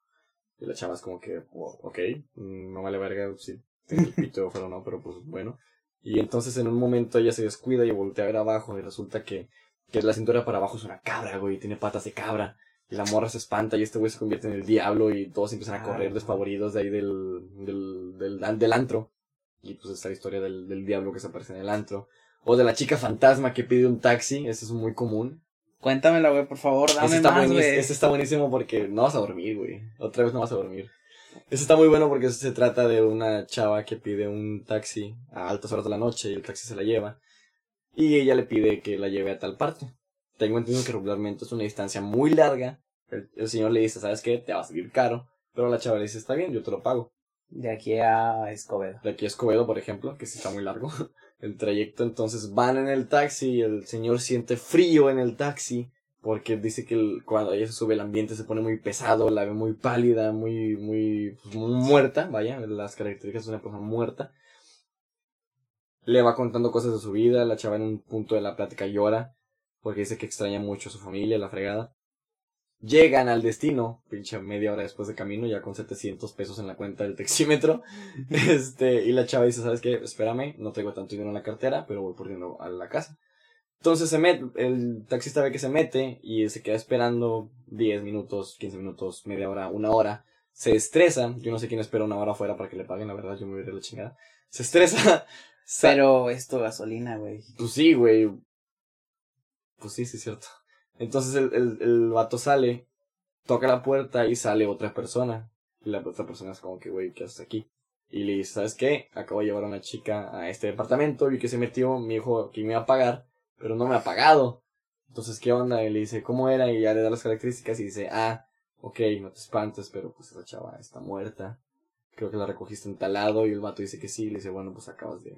Y la chava es como que, "Oh, ok, no vale verga si tengo el pito o no, pero pues bueno. Y entonces en un momento ella se descuida y voltea a ver abajo y resulta que, que la cintura para abajo es una cabra, güey, y tiene patas de cabra. Y la morra se espanta y este güey se convierte en el diablo y todos empiezan a correr Ah. despavoridos de ahí del, del, del, del antro. Y pues está la historia del, del diablo que se aparece en el antro. O de la chica fantasma que pide un taxi, ese es muy común. Cuéntamela, güey, por favor, dame está, más, güey. ese está buenísimo porque no vas a dormir, güey. Otra vez no vas a dormir. Ese está muy bueno porque se trata de una chava que pide un taxi a altas horas de la noche y el taxi se la lleva. Y ella le pide que la lleve a tal parte. Tengo entendido que regularmente es una distancia muy larga. El, el señor le dice, ¿sabes qué? Te va a salir caro. Pero la chava le dice, está bien, yo te lo pago. De aquí a Escobedo. De aquí a Escobedo, por ejemplo, que sí está muy largo. El trayecto, entonces van en el taxi y el señor siente frío en el taxi. Porque dice que el- cuando ella se sube el ambiente se pone muy pesado, la ve muy pálida, muy, muy, pues, muy muerta, vaya, las características de una persona muerta. Le va contando cosas de su vida, la chava en un punto de la plática llora, porque dice que extraña mucho a su familia, la fregada. Llegan al destino, pinche media hora después de camino, ya con 700 pesos en la cuenta del taxímetro. Este, y la chava dice, ¿sabes qué? Espérame, no tengo tanto dinero en la cartera, pero voy por dinero a la casa. Entonces se mete, el taxista ve que se mete y se queda esperando 10 minutos, 15 minutos, media hora, una hora. Se estresa, yo no sé quién espera una hora afuera para que le paguen, la verdad, yo me voy a ir a la chingada. Se estresa. sa- Pero es tu gasolina, güey. Pues sí, güey. Pues sí, sí es cierto. Entonces el, el, el vato sale, toca la puerta y sale otra persona. Y la otra persona es como que, güey, ¿qué haces aquí? Y le dice, ¿sabes qué? Acabo de llevar a una chica a este departamento y que se metió, me dijo que me iba a pagar, pero no me ha pagado. Entonces, ¿qué onda? Y le dice, ¿cómo era? Y ya le da las características y dice, ah, ok, no te espantes, pero pues esa chava está muerta. Creo que la recogiste en tal lado y el vato dice que sí. Y le dice, bueno, pues acabas de,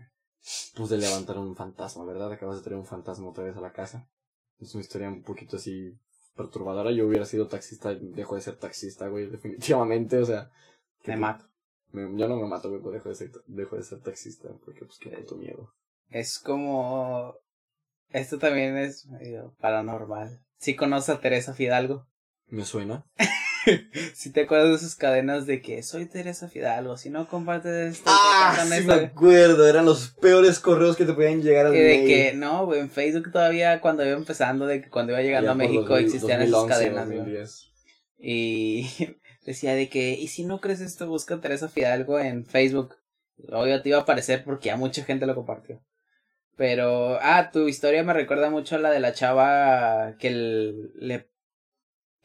pues de levantar un fantasma, ¿verdad? Acabas de traer un fantasma otra vez a la casa. Es una historia un poquito así perturbadora. Yo hubiera sido taxista, dejo de ser taxista, güey, definitivamente, o sea. Me mato. Me- yo no me mato, güey, pues dejo de ser, dejo de ser taxista, porque pues qué puto miedo. Es como. Esto también es medio paranormal. ¿Sí conoces a Teresa Fidalgo? ¿Me suena? Si te acuerdas de sus cadenas de que soy Teresa Fidalgo, si no compartes esto, Ah, sí me esto. acuerdo, eran los peores correos que te podían llegar al Y de mail. que, no, en Facebook todavía cuando iba empezando, de que cuando iba llegando a México 2000, existían esas 2011, cadenas, güey. 2010. Y decía de que, y si no crees esto, busca Teresa Fidalgo en Facebook. Obvio te iba a aparecer porque ya mucha gente lo compartió. Pero, ah, tu historia me recuerda mucho a la de la chava que el- le...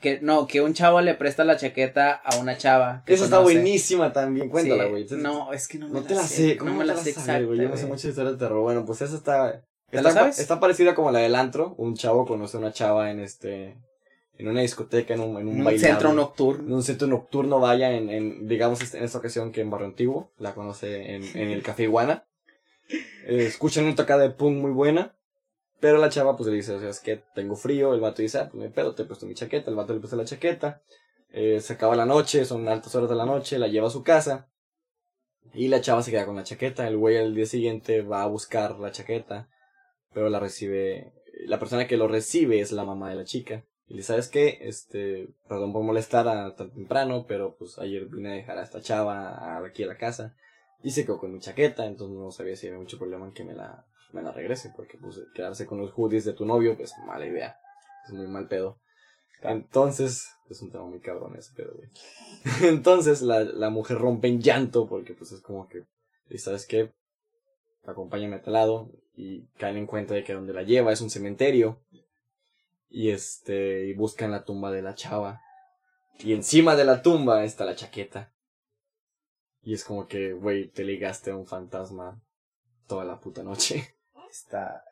Que, no, que un chavo le presta la chaqueta a una chava. que Esa está buenísima también, cuéntala, Sí, güey. No, es que no me No te la sé, ¿cómo no me la sé güey? Yo no sé güey. mucha historia de terror. Bueno, pues esa está... ¿Te está, la sabes? Está parecida como la del antro. Un chavo conoce a una chava en este... En una discoteca, en un, en un, Un centro En nocturno. un centro nocturno, vaya, en, en digamos, este- en esta ocasión que en Barrio Antiguo. La conoce en, en el Café Iguana. Eh, escuchan una tocada de punk muy buena. Pero la chava, pues, le dice, o sea, es que tengo frío. El vato dice, ah, pues, me pedo, te he puesto mi chaqueta. El vato le puso la chaqueta. Eh, se acaba la noche, son altas horas de la noche. La lleva a su casa. Y la chava se queda con la chaqueta. El güey al día siguiente va a buscar la chaqueta. Pero la recibe. La persona que lo recibe es la mamá de la chica. Y le ¿sabes qué? Este, perdón por molestar a tan temprano, pero pues ayer vine a dejar a esta chava aquí a la casa. Y se quedó con mi chaqueta, entonces no sabía si había mucho problema en que me la, me la regrese, porque pues quedarse con los hoodies de tu novio, pues mala idea. Es muy mal pedo. Entonces, es un tema muy cabrón ese pedo, güey. Entonces la, la mujer rompe en llanto, porque pues es como que, ¿y sabes qué? Acompáñame a tal lado, y caen en cuenta de que donde la lleva es un cementerio. Y este, y buscan la tumba de la chava. Y encima de la tumba está la chaqueta. Y es como que, güey, te ligaste a un fantasma toda la puta noche. Está.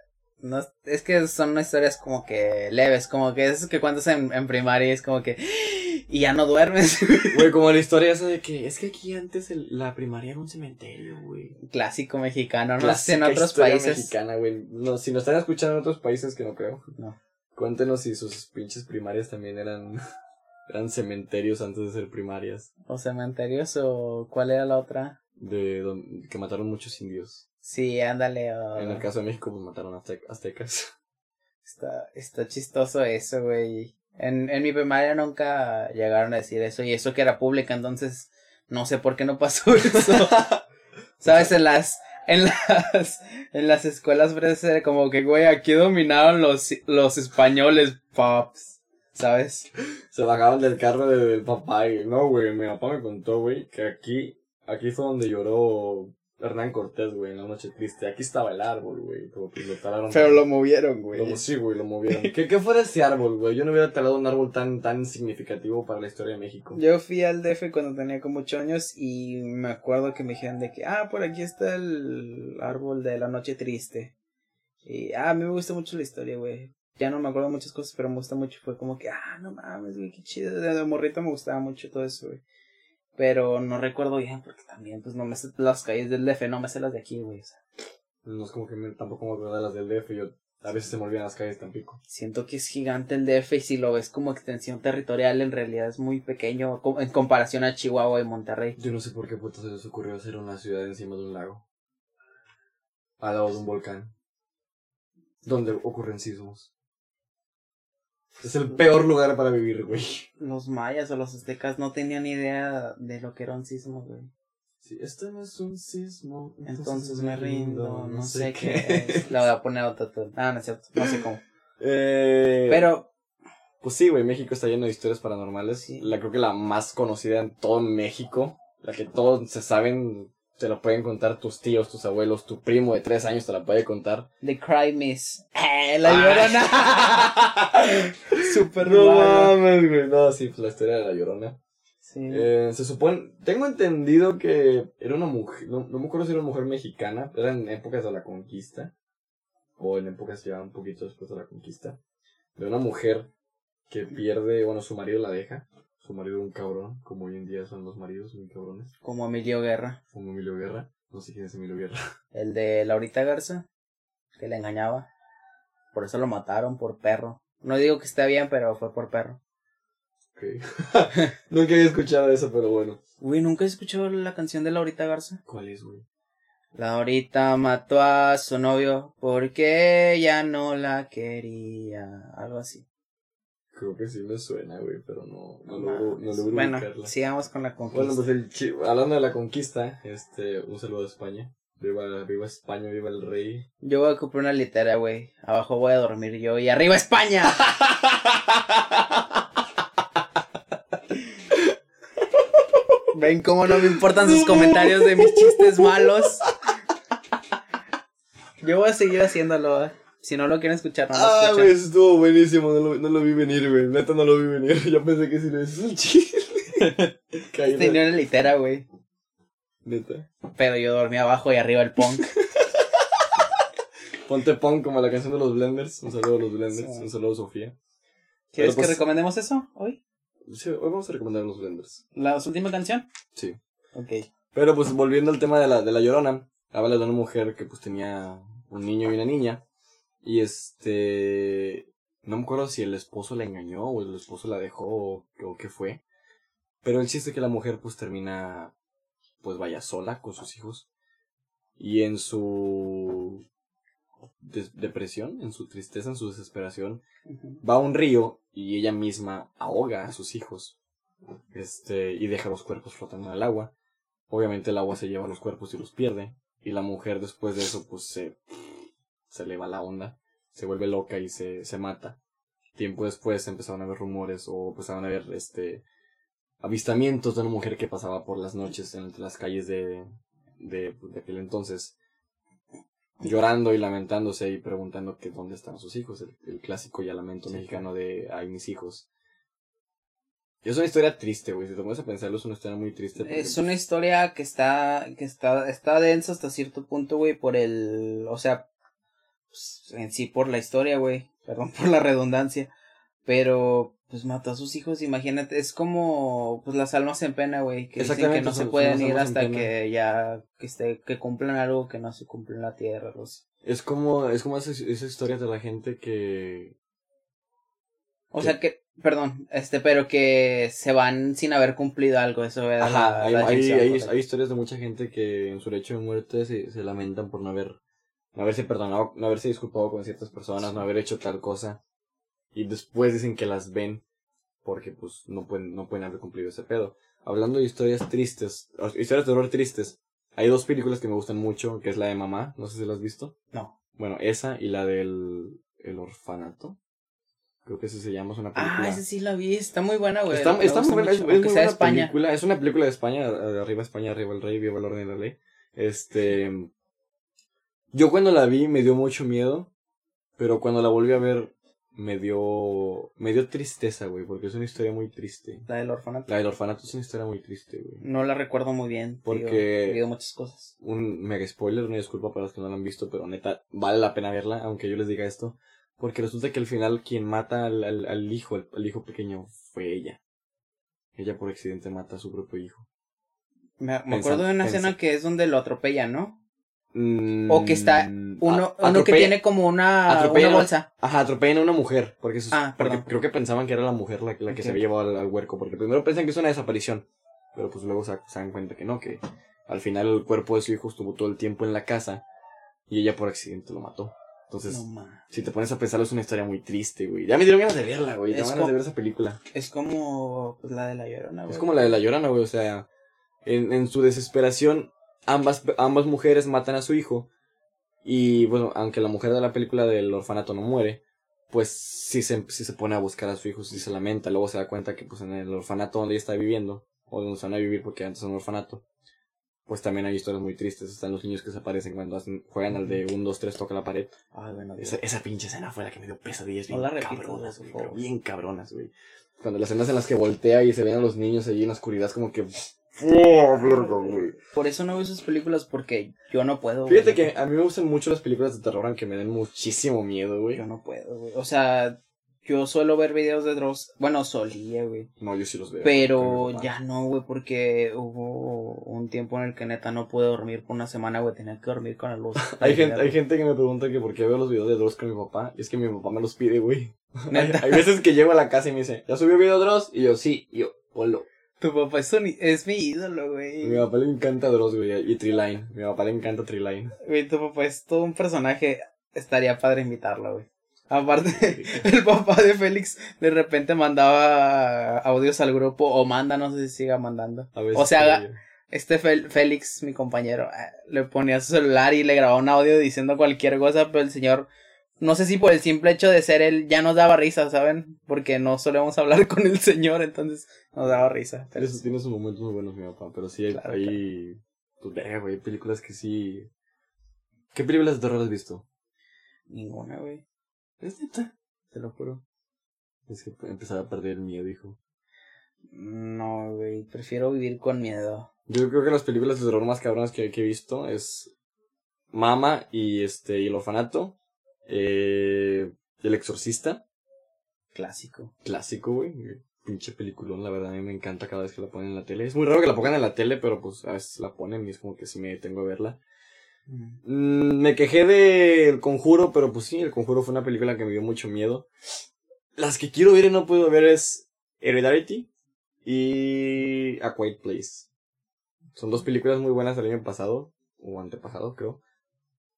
No, es que son historias como que leves, como que es que cuentas en, en primaria es como que. Y ya no duermes. Güey, como la historia esa de que es que aquí antes el- la primaria era un cementerio, güey. Clásico mexicano, no sé en otros países. mexicana, güey. No, si nos están escuchando en otros países, que no creo. No. Cuéntenos si sus pinches primarias también eran, eran cementerios antes de ser primarias. O cementerios o cuál era la otra. De don- que mataron muchos indios. Sí, ándale. En el caso de México, pues mataron azte- aztecas. Está, está chistoso eso, güey. En, en mi primaria nunca llegaron a decir eso y eso que era pública, entonces no sé por qué no pasó eso. ¿Sabes? En las, en las, en las escuelas era como que, güey, aquí dominaron los, los españoles, pops. ¿Sabes? Se bajaban del carro de- del papá y no, güey, mi papá me contó, güey, que aquí, aquí fue donde lloró Hernán Cortés, güey, en la noche triste. Aquí estaba el árbol, güey, como que lo talaron. Pero lo movieron, güey. Lo- sí, güey, lo movieron. ¿Qué, ¿Qué fuera ese árbol, güey? Yo no hubiera talado un árbol tan, tan significativo para la historia de México. Yo fui al DF cuando tenía como ocho años y me acuerdo que me dijeron de que, ah, por aquí está el árbol de la noche triste. Y, ah, a mí me gusta mucho la historia, güey. Ya no me acuerdo muchas cosas, pero me gusta mucho. Fue como que, ah, no mames, güey, qué chido. Desde morrito me gustaba mucho todo eso, güey. Pero no recuerdo bien porque también, pues, no me sé las calles del DF, no me sé las de aquí, güey. O sea, No es como que me, tampoco me acuerdo de las del DF, yo a veces se me olvidan las calles de Tampico. siento que es gigante el DF y si lo ves como extensión territorial, en realidad es muy pequeño en comparación a Chihuahua y Monterrey. Yo no sé por qué puta se les ocurrió hacer una ciudad encima de un lago. Al lado de un volcán. Donde ocurren sismos. Es el peor lugar para vivir, güey. los mayas o los aztecas no tenían idea de lo que era un sismo, güey. Si esto no es un sismo, Entonces me rindo, no sé qué es. La voy a poner autotune. Ah, no es cierto, no sé cómo. Eh, Pero, Pues sí, güey, México está lleno de historias paranormales. Sí. La creo que la más conocida en todo México, la que todos se saben, te lo pueden contar tus tíos, tus abuelos, tu primo de tres años te la puede contar. The Cry Miss. ¡Eh, la llorona! Super No mames, güey. No, sí, pues la historia de la llorona. Sí. Eh, se supone, tengo entendido que era una mujer, no, no me acuerdo si era una mujer mexicana, era en épocas de la conquista, o en épocas ya un poquito después de la conquista, de una mujer que pierde, bueno, su marido la deja, su marido un cabrón, como hoy en día son los maridos muy cabrones, Como Emilio Guerra. como Emilio Guerra, no sé quién es Emilio Guerra. El de Laurita Garza. Que le engañaba. Por eso lo mataron, por perro. No digo que esté bien, pero fue por perro. Ok. Nunca había escuchado eso, pero bueno. Uy, ¿nunca has escuchado la canción de Laurita Garza? ¿Cuál es, güey? Laurita mató a su novio porque ella no la quería. Algo así. Creo que sí me suena, güey, pero no, no, No logro, no logro bueno, ubicarla. sigamos con la conquista. Bueno, pues el hablando de la conquista, este, un saludo a España. Viva, viva España, viva el rey. Yo voy a comprar una litera, güey. Abajo voy a dormir yo y arriba España. Ven cómo no me importan sus comentarios de mis chistes malos. Yo voy a seguir haciéndolo. ¿eh? Si no lo quieren escuchar, no lo Ah, güey, eso estuvo buenísimo, no lo, no lo vi venir, güey. Neta no lo vi venir. Yo pensé que si le dices un chiste. Caí Tenía una litera, güey. Neta. Pero yo dormía abajo y arriba el punk. Ponte punk como la canción de los Blenders. Un saludo a los Blenders. Sí. Un saludo a Sofía. ¿Quieres pues- que recomendemos eso hoy? Sí, hoy vamos a recomendar los Blenders. ¿La última canción? Sí. Ok. Pero pues volviendo al tema de la, de la llorona, habla de una mujer que pues tenía un niño y una niña. Y este. No me acuerdo si el esposo la engañó o el esposo la dejó o, o qué fue. Pero el chiste es que la mujer pues termina. Pues vaya sola con sus hijos. Y en su. depresión, en su tristeza, en su desesperación, va a un río y ella misma ahoga a sus hijos. Este, y deja los cuerpos flotando en el agua. Obviamente el agua se lleva los cuerpos y los pierde. Y la mujer después de eso, pues se, se le va la onda. Se vuelve loca y se, se mata. Tiempo después empezaron a haber rumores o empezaron a haber este avistamientos de una mujer que pasaba por las noches entre las calles de, de, de aquel entonces. Llorando y lamentándose y preguntando que dónde están sus hijos. El, el clásico ya lamento Sí, mexicano de ay mis hijos. Y es una historia triste, güey. Si te pones a pensarlo, es una historia muy triste. porque, Es una historia que está, que está, está densa hasta cierto punto, güey, por el, o sea, pues, en sí por la historia, güey, perdón por la redundancia, pero, pues mató a sus hijos, imagínate, es como, pues las almas en pena, güey, que dicen que no se pueden ir hasta que ya, que esté, que cumplan algo que no se cumple en la tierra. Es como, es como esa, esa historia de la gente que... O ¿Qué? sea que, perdón, este, pero que se van sin haber cumplido algo, eso Ajá, la, hay, la hay, hay, hay historias de mucha gente que en su lecho de muerte se, se lamentan por no haber, no haberse perdonado, no haberse disculpado con ciertas personas, no haber hecho tal cosa. Y después dicen que las ven porque pues no pueden, no pueden haber cumplido ese pedo. Hablando de historias tristes, historias de horror tristes, hay dos películas que me gustan mucho, que es la de Mamá, no sé si la has visto. No. Bueno, esa y la del el orfanato. Creo que ese se llama, es una película. Ah, esa sí la vi, está muy buena, güey. Está, muy buena, es, mucho, es aunque muy sea de buena España. película. Es una película de España, de arriba España, arriba el rey, viva el orden y la ley. Este, yo cuando la vi me dio mucho miedo, pero cuando la volví a ver me dio, me dio tristeza, güey, porque es una historia muy triste. La del orfanato. La del orfanato es una historia muy triste, güey. No la recuerdo muy bien. Porque- Digo, muchas cosas. Un mega spoiler, una disculpa para los que no la han visto, pero neta, vale la pena verla, aunque yo les diga esto. Porque resulta que al final quien mata al, al, al hijo, al, al hijo pequeño, fue ella. Ella por accidente mata a su propio hijo. Me, me acuerdo de una escena que es donde lo atropella, ¿no? Mm, O que está Uno, a- uno que tiene como una, una bolsa. Ajá, atropellan a una mujer. Porque, eso es- Ah, porque creo que pensaban que era la mujer la, la que se había llevado al, al huerco. Porque primero pensan que es una desaparición. Pero pues luego se, se dan cuenta que no, que al final el cuerpo de su hijo estuvo todo el tiempo en la casa. Y ella por accidente lo mató. Entonces, No, si te pones a pensarlo, es una historia muy triste, güey. Ya me dieron ganas de verla, güey. Ya ganas de ver esa película. Es como pues, la de la llorona, güey. Es como la de la llorana, güey. O sea, en, en su desesperación, ambas, ambas mujeres matan a su hijo. Y bueno, aunque la mujer de la película del orfanato no muere, pues sí se, sí se pone a buscar a su hijo, sí se lamenta. Luego se da cuenta que pues en el orfanato donde ella está viviendo, o donde se van a vivir porque antes era un orfanato, pues también hay historias muy tristes. Están los niños que se aparecen cuando hacen, juegan al de 1, 2, 3, toca la pared. Ay, bueno. Esa, esa pinche escena fue la que me dio pesadillas No bien la repitas, cabronas, güey, bien cabronas, güey. Cuando las escenas en las que voltea y se ven a los niños allí en la oscuridad, es como que. ¡Oh, verga, güey! Por eso no veo esas películas porque yo no puedo. güey. Fíjate que a mí me gustan mucho las películas de terror, aunque me den muchísimo miedo, güey. Yo no puedo, güey. O sea, yo suelo ver videos de Dross. Bueno, solía, güey. No, yo sí los veo. Pero ya no, güey, porque hubo un tiempo en el que neta no pude dormir por una semana, güey. Tenía que dormir con la luz. Hay gente, hay gente que me pregunta que por qué veo los videos de Dross con mi papá. Y es que mi papá me los pide, güey. Hay, Neta. hay veces que llego a la casa y me dice, ¿ya subió video Dross? Y yo, sí. Y yo, hola. Tu papá es, un- es mi ídolo, güey. Mi papá le encanta Dross, güey. Y Triline. Mi papá le encanta Triline. Güey, tu papá es todo un personaje. Estaría padre invitarlo, güey. Aparte, el papá de Félix de repente mandaba audios al grupo o manda, no sé si siga mandando. A veces O sea, que- haga- Este Fel- Félix, mi compañero, eh, le ponía su celular y le grababa un audio diciendo cualquier cosa, pero el señor, no sé si por el simple hecho de ser él, ya nos daba risa, ¿saben? Porque no solemos hablar con el señor, entonces nos daba risa. Pero Eso tiene sus momentos muy buenos, mi papá. Pero sí, hay, Claro, hay películas que sí. ¿Qué películas de terror has visto? ninguna, güey, Es neta. te lo juro. Es que empezaba a perder el miedo, hijo. No, güey, prefiero vivir con miedo. Yo creo que las películas de terror más cabronas que, que he visto es Mama y este y el orfanato. Eh, el exorcista. Clásico. Clásico, güey. Pinche peliculón, la verdad, a mí me encanta cada vez que la ponen en la tele. Es muy raro que la pongan en la tele, pero pues a veces la ponen y es como que sí me detengo a verla. Mm, me quejé de El Conjuro, pero pues sí, El Conjuro fue una película que me dio mucho miedo. Las que quiero ver y no puedo ver es Heredity y A Quiet Place. Son dos películas muy buenas del año pasado, o antepasado, creo.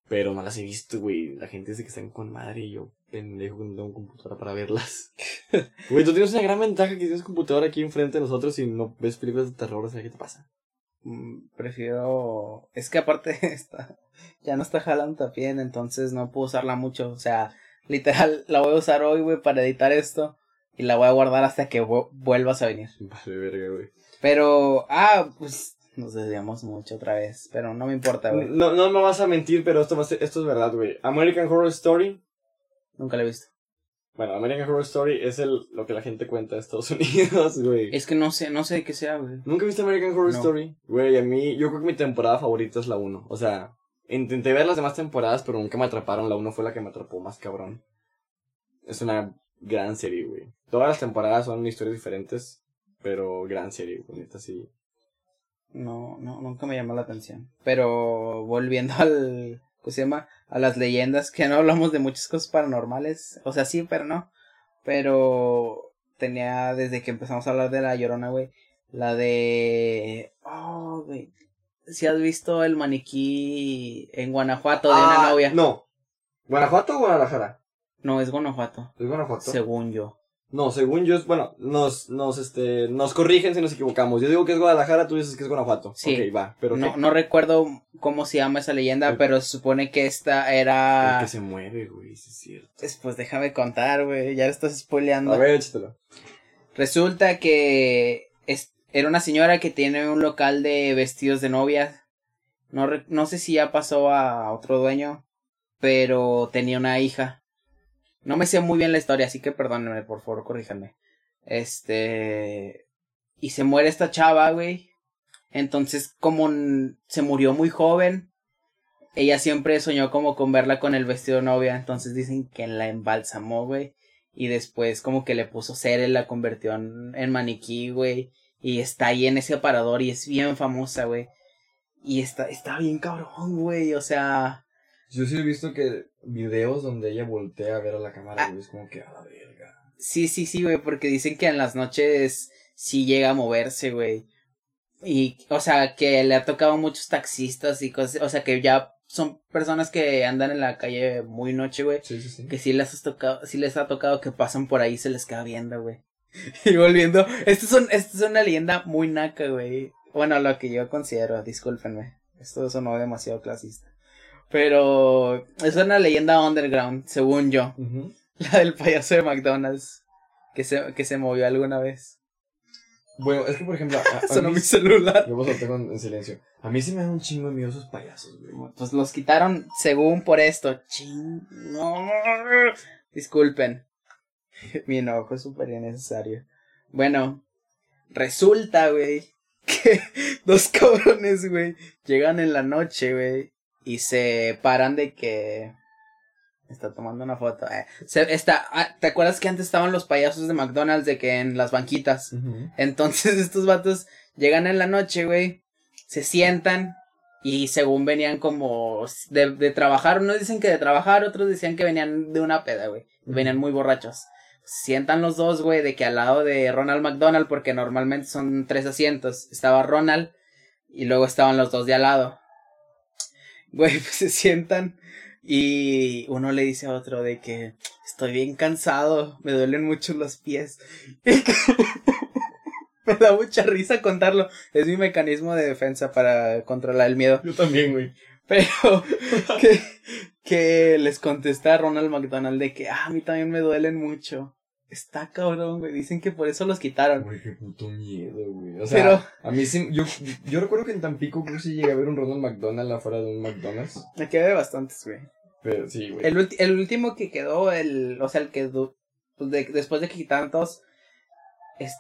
Pero no las he visto, güey. La gente dice que están con madre y yo, pendejo, que no tengo computadora para verlas. Güey, tú tienes una gran ventaja que tienes computadora aquí enfrente de nosotros y no ves películas de terror, o sea, ¿qué te pasa? Mm, Prefiero. Es que aparte está. Ya no está jalando bien, entonces no puedo usarla mucho. O sea, literal, la voy a usar hoy, güey, para editar esto. Y la voy a guardar hasta que vu- vuelvas a venir. Vale, verga, güey. Pero, ah, pues nos desviamos mucho otra vez. Pero no me importa, güey. No, no me vas a mentir, pero esto, va a ser- esto es verdad, güey. American Horror Story. Nunca la he visto. Bueno, American Horror Story es el, lo que la gente cuenta de Estados Unidos, güey. Es que no sé, no sé de qué sea, güey. ¿Nunca viste American Horror No. Story? Güey, a mí, yo creo que mi temporada favorita es la 1. O sea, intenté ver las demás temporadas, pero nunca me atraparon. La 1 fue la que me atrapó más cabrón. Es una gran serie, güey. Todas las temporadas son historias diferentes, pero gran serie, güey. Neta, sí. No, no, nunca me llamó la atención. Pero volviendo al, ¿cómo se llama? A las leyendas, que no hablamos de muchas cosas paranormales. O sea, sí, pero no. Pero tenía, desde que empezamos a hablar de la llorona, güey, la de... Oh, güey. Si has visto el maniquí en Guanajuato de una Ah, novia. No. ¿Guanajuato o Guadalajara? No, es Guanajuato, ¿Es Guanajuato? según yo. No, según yo es, bueno, nos, nos, este, nos corrigen si nos equivocamos. Yo digo que es Guadalajara, tú dices que es Guanajuato. Sí. Ok, va, pero no, ¿qué? no recuerdo cómo se llama esa leyenda, El- pero se supone que esta El era... que se mueve, güey, sí es cierto. Es- Pues déjame contar, güey, ya lo estás spoileando. A ver, échatelo. Resulta que es, era una señora que tiene un local de vestidos de novia. No, no sé si ya pasó a otro dueño, pero tenía una hija. No me sé muy bien la historia, así que perdónenme, por favor, corríjanme. Este... Y se muere esta chava, güey. Entonces, como se murió muy joven, ella siempre soñó como con verla con el vestido de novia. Entonces dicen que la embalsamó, güey. Y después como que le puso cera y la convirtió en, en maniquí, güey. Y está ahí en ese aparador y es bien famosa, güey. Y está, está bien cabrón, güey. O sea, Yo sí he visto que videos donde ella voltea a ver a la cámara, Ah. güey, es como que a la verga. sí, sí, sí, güey. Porque dicen que en las noches sí llega a moverse, güey. Y, o sea, que le ha tocado muchos taxistas y cosas. O sea, que ya son personas que andan en la calle muy noche, güey. Sí, sí, sí. que sí les, has tocado, sí les ha tocado que pasan por ahí y se les queda viendo, güey. Y volviendo, esto es, un, esto es una leyenda muy naca, güey. Bueno, lo que yo considero, discúlpenme. Esto sonó demasiado clasista. Pero es una leyenda underground, según yo. La del payaso de McDonald's. Que se, que se movió alguna vez. Bueno, es que por ejemplo, a, a Sonó mí- mi celular. Yo lo tengo en, en silencio. A mí sí me dan un chingo de miedo esos payasos, güey. Pues los quitaron según por esto. Ching. No. Disculpen. Mi enojo es súper innecesario. Bueno, resulta, güey, que dos cabrones, güey, llegan en la noche, güey, y se paran de que... Está tomando una foto. Eh. Se, está, ah, ¿Te acuerdas que antes estaban los payasos de McDonald's de que en las banquitas? Entonces estos vatos llegan en la noche, güey, se sientan y según venían como de, de trabajar, unos dicen que de trabajar, otros decían que venían de una peda, güey. Venían muy borrachos. Sientan los dos, güey, de que al lado de Ronald McDonald, porque normalmente son tres asientos, estaba Ronald y luego estaban los dos de al lado. Güey, pues se sientan y uno le dice a otro de que estoy bien cansado, me duelen mucho los pies. me da mucha risa contarlo. Es mi mecanismo de defensa para controlar el miedo. Yo también, güey. Pero que, que les contesta a Ronald McDonald de que ah, a mí también me duelen mucho. Está cabrón, güey. Dicen que por eso los quitaron. Güey, qué puto miedo, güey. O sea, a mí sí. Yo, yo recuerdo que en Tampico creo que sí llegué a ver un Ronald McDonald afuera de un McDonald's. Me quedé bastantes, güey. Pero sí, güey. El, el último que quedó, el, o sea, el que pues de, después de que quitaron todos,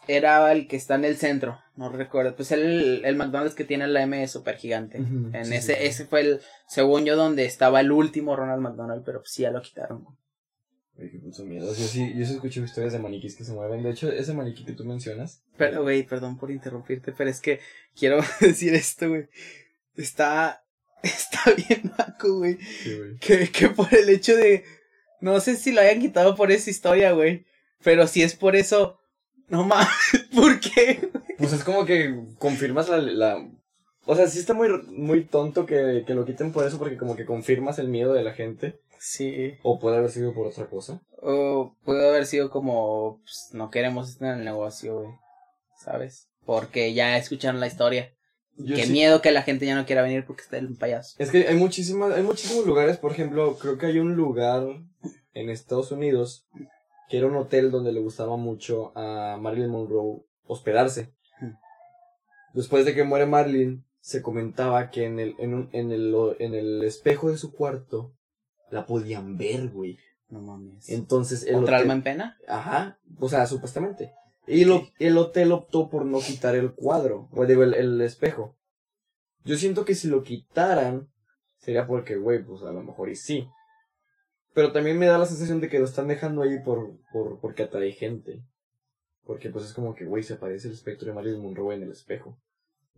era el que está en el centro, no recuerdo. Pues el, el McDonald's que tiene la M super gigante. en ese, ese fue el, según yo, donde estaba el último Ronald McDonald, pero pues sí ya lo quitaron. Güey, qué puto miedo. Yo sí, yo sí escuché historias de maniquís que se mueven. De hecho, ese maniquí que tú mencionas. Pero, güey, perdón por interrumpirte, pero es que quiero decir esto, güey. Está, está bien maco, güey. Que, que por el hecho de, no sé si lo hayan quitado por esa historia, güey. Pero si es por eso, no mames, ¿por qué? Pues es como que confirmas la, la... O sea, sí está muy, muy tonto que, que lo quiten por eso, porque como que confirmas el miedo de la gente. Sí. O puede haber sido por otra cosa. O puede haber sido como, pues, no queremos estar en el negocio, güey. ¿Sabes? Porque ya escucharon la historia. Qué miedo que la gente ya no quiera venir porque está el payaso. Es que hay muchísimas, hay muchísimos lugares, por ejemplo, creo que hay un lugar en Estados Unidos que era un hotel donde le gustaba mucho a Marilyn Monroe hospedarse. Hmm. Después de que muere Marilyn, se comentaba que en el, en, un, en, el, en el espejo de su cuarto la podían ver, güey. No mames. Entonces el ¿Otra alma en pena? Ajá, o sea, supuestamente. Y lo, el hotel optó por no quitar el cuadro, o digo, el, el espejo. Yo siento que si lo quitaran, sería porque, güey, pues a lo mejor y sí. Pero también me da la sensación de que lo están dejando ahí por, por, porque atrae gente. Porque pues es como que, güey, se aparece el espectro de Marilyn Monroe en el espejo.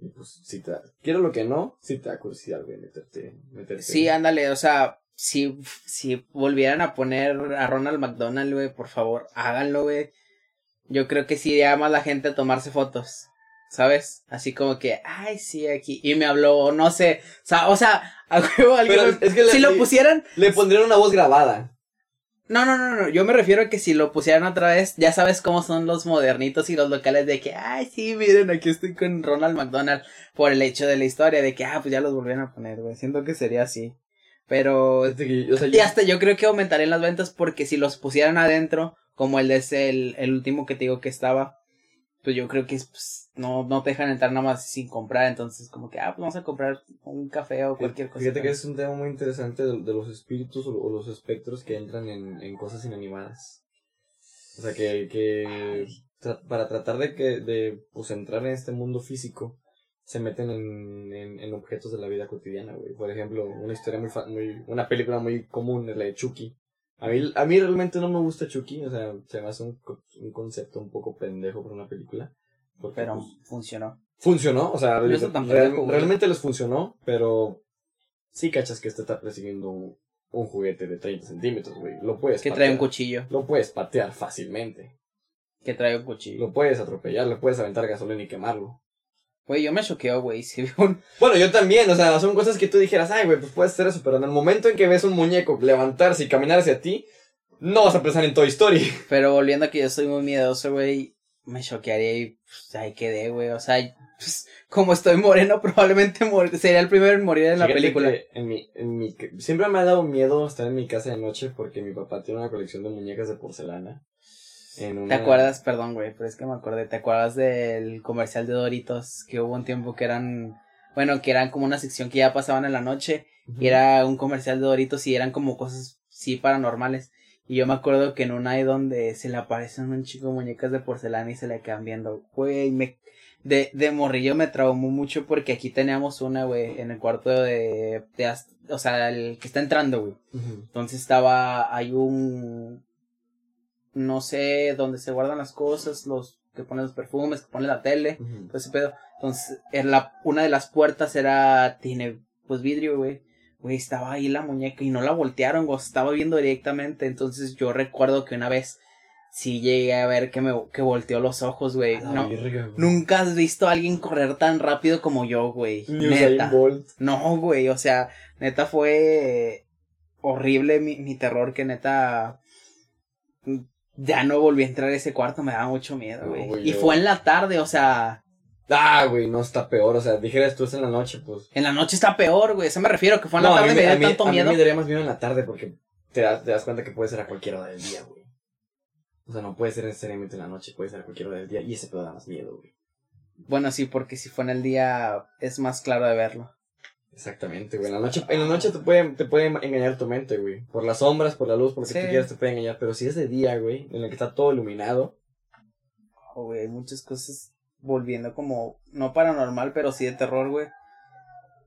Y pues, si te quiero lo que no, si te da curiosidad, güey, meterte, meterte. Sí, ándale, o sea, si, si volvieran a poner a Ronald McDonald, güey, por favor, háganlo, güey. Yo creo que sí llama a la gente a tomarse fotos. ¿sabes? Así como que, ay, sí, aquí. Y me habló, no sé, o sea, o sea a huevo alguien. es que si lo pusieran. Le pondrían una voz grabada. No, no, no, no, yo me refiero a que si lo pusieran otra vez, ya sabes cómo son los modernitos y los locales de que, ay, sí, miren, aquí estoy con Ronald McDonald por el hecho de la historia, de que, ah, pues ya los volvieron a poner, güey, siento que sería así. Pero, y hasta yo creo que aumentarían las ventas porque si los pusieran adentro, como el de ese, el, el último que te digo que estaba, pues yo creo que pues, no, no te dejan entrar nada más sin comprar, entonces como que, ah, pues vamos a comprar un café o cualquier cosa. Fíjate que es un tema muy interesante de, los espíritus o, los espectros que entran en, en cosas inanimadas. O sea, que, que para tratar de que, de, pues entrar en este mundo físico, se meten en, en, en objetos de la vida cotidiana, güey. Por ejemplo, una historia muy, muy, una película muy común es la de Chucky a mí, a mí realmente no me gusta Chucky, o sea, se me hace un, un concepto un poco pendejo para una película. pero pues, funcionó. Funcionó, o sea, realmente les funcionó, pero sí cachas que este está persiguiendo un, juguete de 30 centímetros, güey. Lo puedes Que trae un cuchillo. Lo puedes patear fácilmente. Que trae un cuchillo. Lo puedes atropellar, le puedes aventar gasolina y quemarlo. Güey, yo me choqueo, güey. Si Bueno, yo también, o sea, son cosas que tú dijeras, ay, güey, pues puedes hacer eso, pero en el momento en que ves un muñeco levantarse y caminar hacia ti, no vas a pensar en Toy Story. Pero volviendo a que yo soy muy miedoso, güey, me choquearía y pues, ahí quedé, güey. O sea, pues, como estoy moreno, probablemente sería el primero en morir en la película. En mi, en mi, siempre me ha dado miedo estar en mi casa de noche porque mi papá tiene una colección de muñecas de porcelana. ¿Te acuerdas? Perdón, güey, pero es que me acordé. ¿Te acuerdas del comercial de Doritos? Que hubo un tiempo que eran. Bueno, que eran como una sección que ya pasaban en la noche. Y era un comercial de Doritos y eran como cosas, sí, paranormales. Y yo me acuerdo que en una hay donde se le aparecen un chico muñecas de porcelana y se le quedan viendo. Güey, me... De, de morrillo me traumó mucho porque aquí teníamos una, güey, en el cuarto de, de... O sea, el que está entrando, güey. Entonces estaba... Hay un... No sé, donde se guardan las cosas, los que ponen los perfumes, que pone la tele, todo ese pedo. Entonces, en la, una de las puertas era, tiene, pues vidrio, güey güey, estaba ahí la muñeca y no la voltearon, güey, estaba viendo directamente. Entonces yo recuerdo que una vez sí llegué a ver que me que volteó los ojos, güey. No, nunca has visto a alguien correr tan rápido como yo, güey. neta. No, güey, o sea, neta fue horrible mi, mi terror que neta ya no volví a entrar a ese cuarto, me daba mucho miedo, güey. y fue en la tarde, o sea, Ah, güey, no está peor. O sea, dijeras tú es en la noche, pues. En la noche está peor, güey. Eso me refiero, que fue en la tarde, me da tanto miedo. A mí me daría más miedo en la tarde porque te das, te das cuenta que puede ser a cualquier hora del día, güey. O sea, no puede ser necesariamente en la noche, puede ser a cualquier hora del día. Y ese pedo da más miedo, güey. Bueno, sí, porque si fue en el día es más claro de verlo. Exactamente, güey. En la noche, en la noche te puede, te puede engañar tu mente, güey. Por las sombras, por la luz, por lo que tú quieras te puede engañar. Pero si es de día, güey, en el que está todo iluminado. Oh, güey, hay muchas cosas volviendo como, no paranormal, pero sí de terror, güey.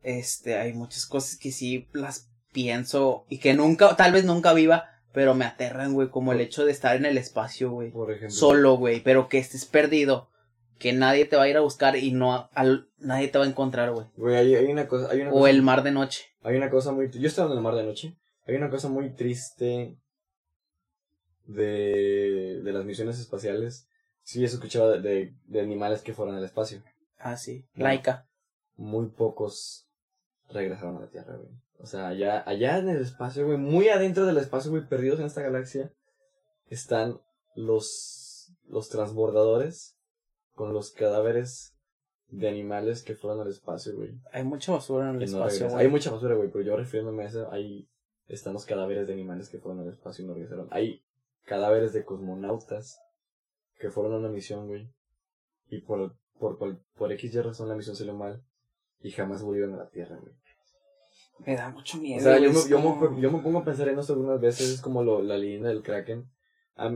Este, hay muchas cosas que sí las pienso y que nunca, tal vez nunca viva, pero me aterran, güey, como el hecho de estar en el espacio, güey. Por ejemplo. Solo, güey, pero que estés perdido. Que nadie te va a ir a buscar y no al, nadie te va a encontrar, güey. Güey, hay, una cosa, hay una O el mar de noche. Hay una cosa muy, yo estaba en el mar de noche. Hay una cosa muy triste de, de las misiones espaciales Sí, he escuchado de, de, animales que fueron al espacio. Ah, sí. Laika. Muy pocos regresaron a la Tierra, güey. O sea, allá, allá en el espacio, güey, muy adentro del espacio, güey, perdidos en esta galaxia, están los, los transbordadores con los cadáveres de animales que fueron al espacio, güey. Hay mucha basura en el espacio, güey. Hay mucha basura, güey, pero yo refiriéndome a eso, ahí están los cadáveres de animales que fueron al espacio y no regresaron. Hay cadáveres de cosmonautas que fueron a una misión, güey. Y por, por, por, por X y razón la misión salió mal. Y jamás volvieron a la Tierra, güey. Me da mucho miedo. O sea, yo me, yo, me, yo me, pongo a pensar en esto algunas veces, es como lo, la leyenda del Kraken.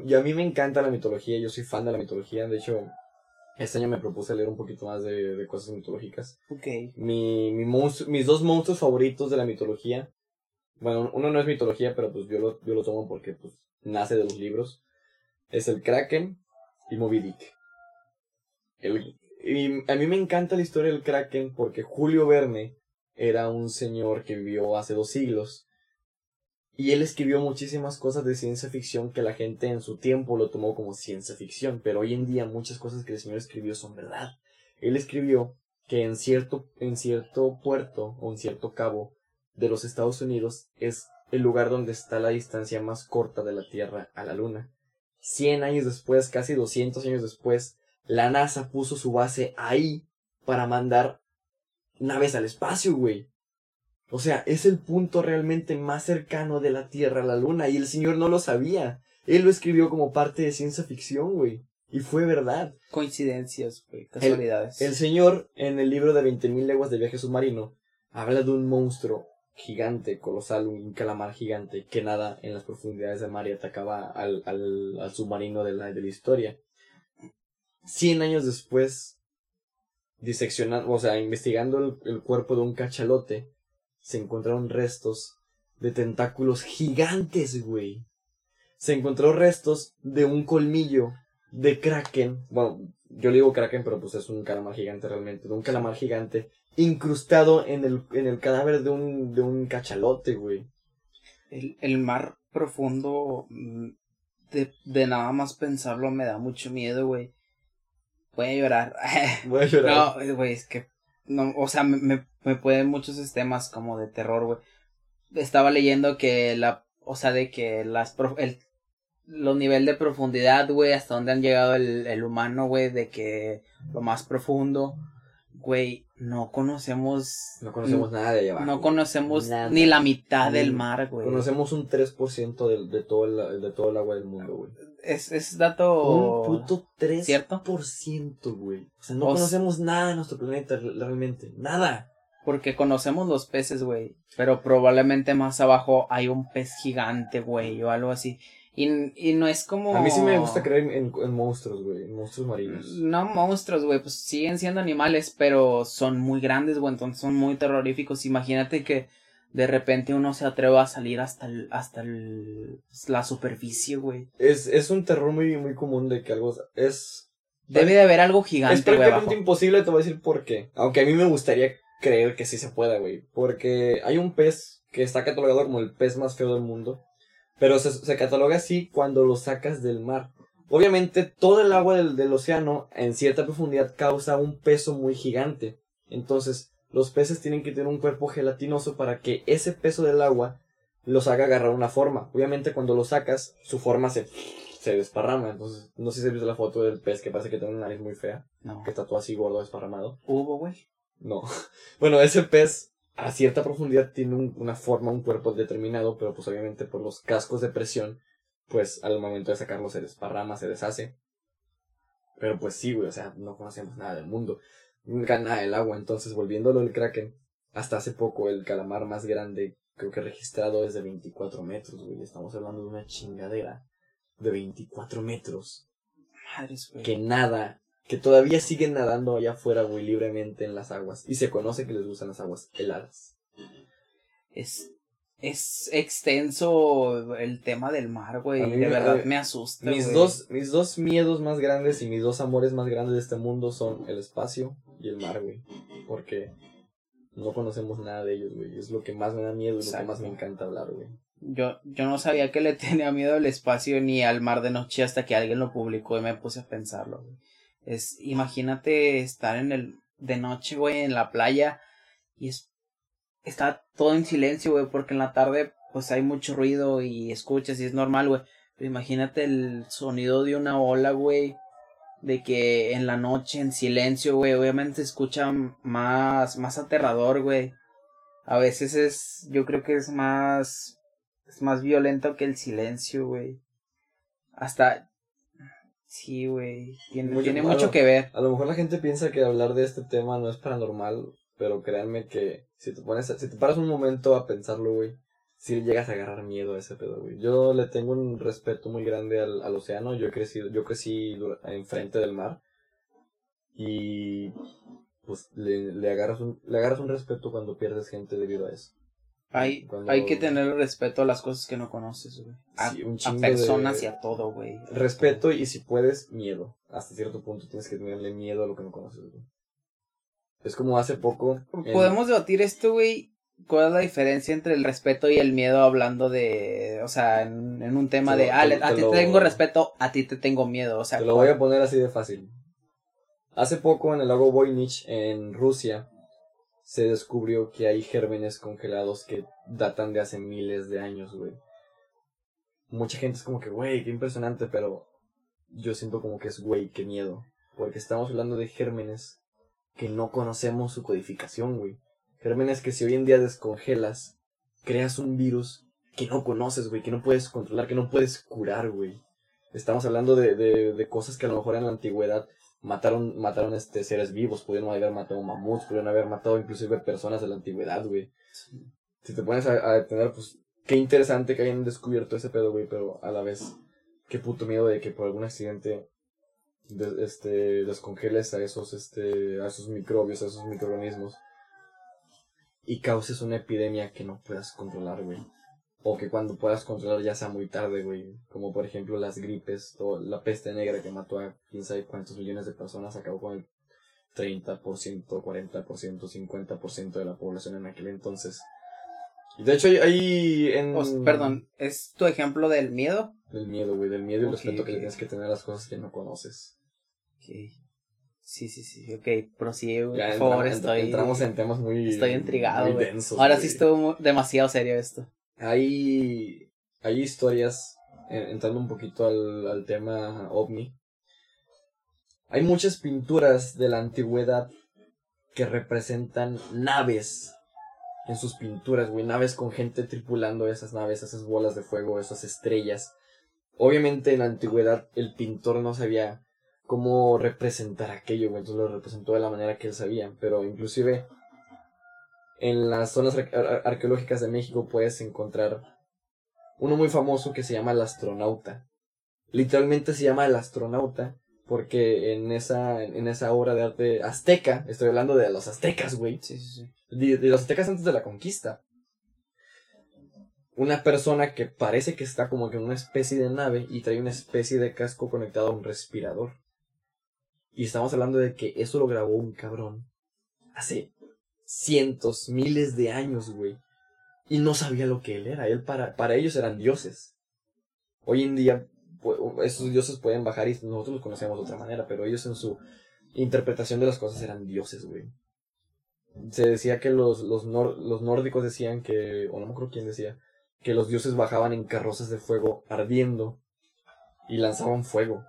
y a mí me encanta la mitología, yo soy fan de la mitología. De hecho, este año me propuse leer un poquito más de, de cosas mitológicas. Ok. Mi, mi mis dos monstruos favoritos de la mitología. Bueno, uno no es mitología, pero pues yo lo, yo lo tomo porque pues nace de los libros. Es el Kraken y Moby Dick. y a mí me encanta la historia del Kraken porque Julio Verne era un señor que vivió hace dos siglos. Y él escribió muchísimas cosas de ciencia ficción que la gente en su tiempo lo tomó como ciencia ficción, pero hoy en día muchas cosas que el señor escribió son verdad. Él escribió que en cierto, en cierto puerto o en cierto cabo de los Estados Unidos es el lugar donde está la distancia más corta de la Tierra a la Luna. 100 años después, casi 200 años después, la NASA puso su base ahí para mandar naves al espacio, güey. O sea, es el punto realmente más cercano de la Tierra a la Luna y el señor no lo sabía. Él lo escribió como parte de ciencia ficción, güey. Y fue verdad. Coincidencias, güey, casualidades. El, señor, en el libro de 20.000 leguas de viaje submarino, habla de un monstruo gigante, colosal, un calamar gigante que nada en las profundidades del mar y atacaba al, al, al submarino de la, de la historia. Cien años después, diseccionando, o sea, investigando el, el cuerpo de un cachalote, se encontraron restos de tentáculos gigantes, güey. Se encontró restos de un colmillo de kraken. Bueno, yo le digo kraken, pero pues es un calamar gigante realmente. De un calamar gigante incrustado en el, en el cadáver de un, de un cachalote, güey. El, el mar profundo, mm, de, de nada más pensarlo me da mucho miedo, güey. Voy a llorar. Voy a llorar. No, güey, es que, no, o sea, me, me, me pueden muchos temas como de terror, güey. Estaba leyendo que la, o sea, de que las, el, los niveles de profundidad, güey, hasta donde han llegado el, el humano, güey, de que lo más profundo, güey, no conocemos. No conocemos nada de allá No conocemos ni la mitad del mar, güey. Conocemos un 3% de, de, todo el, de todo el agua del mundo, güey. Es, es dato. Un puto 3%, ¿cierto? güey. O sea, no conocemos nada de nuestro planeta, realmente. Nada. Porque conocemos los peces, güey. Pero probablemente más abajo hay un pez gigante, güey, o algo así. Y, y no es como... A mí sí me gusta creer en, en monstruos, güey, en monstruos marinos. No monstruos, güey, pues siguen siendo animales, pero son muy grandes, güey, entonces son muy terroríficos. Imagínate que de repente uno se atreva a salir hasta el, hasta el, la superficie, güey. Es, es un terror muy, muy común de que algo es... Debe de haber algo gigante, Es prácticamente imposible, te voy a decir por qué. Aunque a mí me gustaría creer que sí se pueda, güey. Porque hay un pez que está catalogado como el pez más feo del mundo. Pero se, se cataloga así cuando lo sacas del mar. Obviamente todo el agua del, del océano en cierta profundidad causa un peso muy gigante. Entonces, los peces tienen que tener un cuerpo gelatinoso para que ese peso del agua los haga agarrar una forma. Obviamente cuando lo sacas, su forma se, se desparrama. Entonces, no sé si has visto la foto del pez que parece que tiene una nariz muy fea. No. Que está todo así gordo, desparramado. ¿Hubo, güey? No. Bueno, ese pez a cierta profundidad tiene un- una forma, un cuerpo determinado, pero pues obviamente por los cascos de presión, pues al momento de sacarlo se desparrama, se deshace. Pero pues sí, güey, o sea, no conocemos nada del mundo, nunca nada del agua, entonces volviéndolo el kraken, hasta hace poco el calamar más grande, creo que registrado es de 24 metros, güey, estamos hablando de una chingadera de 24 metros, Madres, güey. que nada, que todavía siguen nadando allá afuera, güey, libremente en las aguas, y se conoce que les gustan las aguas heladas. Es, es extenso el tema del mar, güey. De me- verdad me asusta, Mis güey. dos, mis dos miedos más grandes y mis dos amores más grandes de este mundo son el espacio y el mar, güey. Porque no conocemos nada de ellos, güey. Es lo que más me da miedo y lo que más me encanta hablar, güey. Yo, yo no sabía que le tenía miedo al espacio ni al mar de noche hasta que alguien lo publicó y me puse a pensarlo, güey. Es, imagínate estar en el, de noche, güey, en la playa y es, está todo en silencio, güey, porque en la tarde, pues hay mucho ruido y escuchas y es normal, güey. Pero imagínate el sonido de una ola, güey, de que en la noche, en silencio, güey, obviamente se escucha más, más aterrador, güey. A veces es, yo creo que es más, es más violento que el silencio, güey. Hasta, sí, güey, tiene, Mucho- tiene a mucho lo- que ver. A lo mejor la gente piensa que hablar de este tema no es paranormal, pero créanme que si te pones, a- si te paras un momento a pensarlo, güey, si llegas a agarrar miedo a ese pedo, güey. Yo le tengo un respeto muy grande al, al océano. Yo he crecido, yo crecí enfrente del mar y pues le, le agarras un, le agarras un respeto cuando pierdes gente debido a eso. Hay, Cuando- hay que tener respeto a las cosas que no conoces, güey. A, Sí, un a personas de- y a todo, güey. Respeto y si puedes, miedo. Hasta cierto punto tienes que tenerle miedo a lo que no conoces, güey. Es como hace poco. en- Podemos debatir esto, güey. ¿Cuál es la diferencia entre el respeto y el miedo hablando de, o sea, en, en un tema Te lo- de, ah, te- a te ti lo- te tengo respeto, a ti te tengo miedo, o sea, Te lo voy a poner así de fácil. Hace poco en el lago Voynich, en Rusia, se descubrió que hay gérmenes congelados que datan de hace miles de años, güey. Mucha gente es como que, güey, qué impresionante, pero yo siento como que es, güey, qué miedo. Porque estamos hablando de gérmenes que no conocemos su codificación, güey. Gérmenes que si hoy en día descongelas, creas un virus que no conoces, güey, que no puedes controlar, que no puedes curar, güey. Estamos hablando de, de, de cosas que a lo mejor en la antigüedad mataron, mataron este seres vivos, pudieron haber matado mamuts, pudieron haber matado inclusive personas de la antigüedad, güey. Si te pones a, a detener, pues, qué interesante que hayan descubierto ese pedo, güey, pero a la vez, qué puto miedo de que por algún accidente de- este, descongeles a esos, este, a esos microbios, a esos microorganismos y causes una epidemia que no puedas controlar, güey. O que cuando puedas controlar ya sea muy tarde, güey. Como por ejemplo las gripes o la peste negra que mató a quién sabe cuántos millones de personas, acabó con el 30%, 40%, 50% de la población en aquel entonces. Y de hecho hay en... Perdón, ¿es tu ejemplo del miedo? Del miedo, güey, del miedo y el respeto que le tienes que tener a las cosas que no conoces. Ok. Sí, sí, sí, ok, prosigue, por entra- favor, entra- estoy... entramos en temas muy... Estoy intrigado, muy densos, Ahora sí estuvo demasiado serio esto. Hay, hay historias, eh, entrando un poquito al, al tema ovni. Hay muchas pinturas de la antigüedad que representan naves en sus pinturas, güey. Naves con gente tripulando esas naves, esas bolas de fuego, esas estrellas. Obviamente en la antigüedad el pintor no sabía cómo representar aquello, güey. Entonces lo representó de la manera que él sabía. Pero inclusive en las zonas ar- ar- arqueológicas de México puedes encontrar uno muy famoso que se llama El Astronauta. Literalmente se llama El Astronauta porque en esa, en esa obra de arte azteca, estoy hablando de los aztecas, güey. Sí, sí, sí. De, de los aztecas antes de la conquista. Una persona que parece que está como que en una especie de nave y trae una especie de casco conectado a un respirador. Y estamos hablando de que eso lo grabó un cabrón hace cientos, miles de años, güey. Y no sabía lo que él era. Él para, para ellos eran dioses. Hoy en día, esos dioses pueden bajar y nosotros los conocemos de otra manera, pero ellos en su interpretación de las cosas eran dioses, güey. Se decía que los, los, nor- los nórdicos decían que, o no me acuerdo quién decía, que los dioses bajaban en carrozas de fuego ardiendo y lanzaban fuego.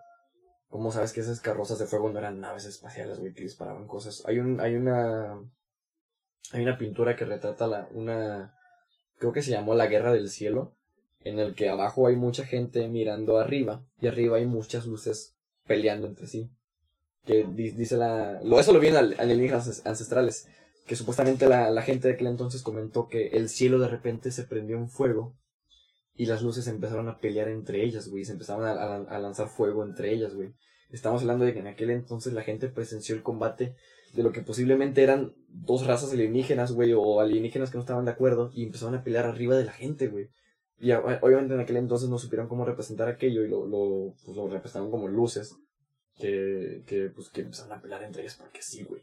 ¿Cómo sabes que esas carrozas de fuego no eran naves espaciales, güey, que disparaban cosas? Hay un, hay una, hay una pintura que retrata la, una, creo que se llamó La Guerra del Cielo, en el que abajo hay mucha gente mirando arriba y arriba hay muchas luces peleando entre sí. Que di- dice la, lo, eso lo vi en al- alienígenas ancestrales, que supuestamente la, la gente de aquel entonces comentó que el cielo de repente se prendió en fuego y las luces empezaron a pelear entre ellas, güey, se empezaron a, a- a lanzar fuego entre ellas, güey. Estamos hablando de que en aquel entonces la gente presenció el combate de lo que posiblemente eran dos razas alienígenas, güey, o alienígenas que no estaban de acuerdo y empezaron a pelear arriba de la gente, güey. Y obviamente en aquel entonces no supieron cómo representar aquello y lo, lo, pues, lo representaron como luces que, que, pues, que empezaron a pelear entre ellas porque sí, güey.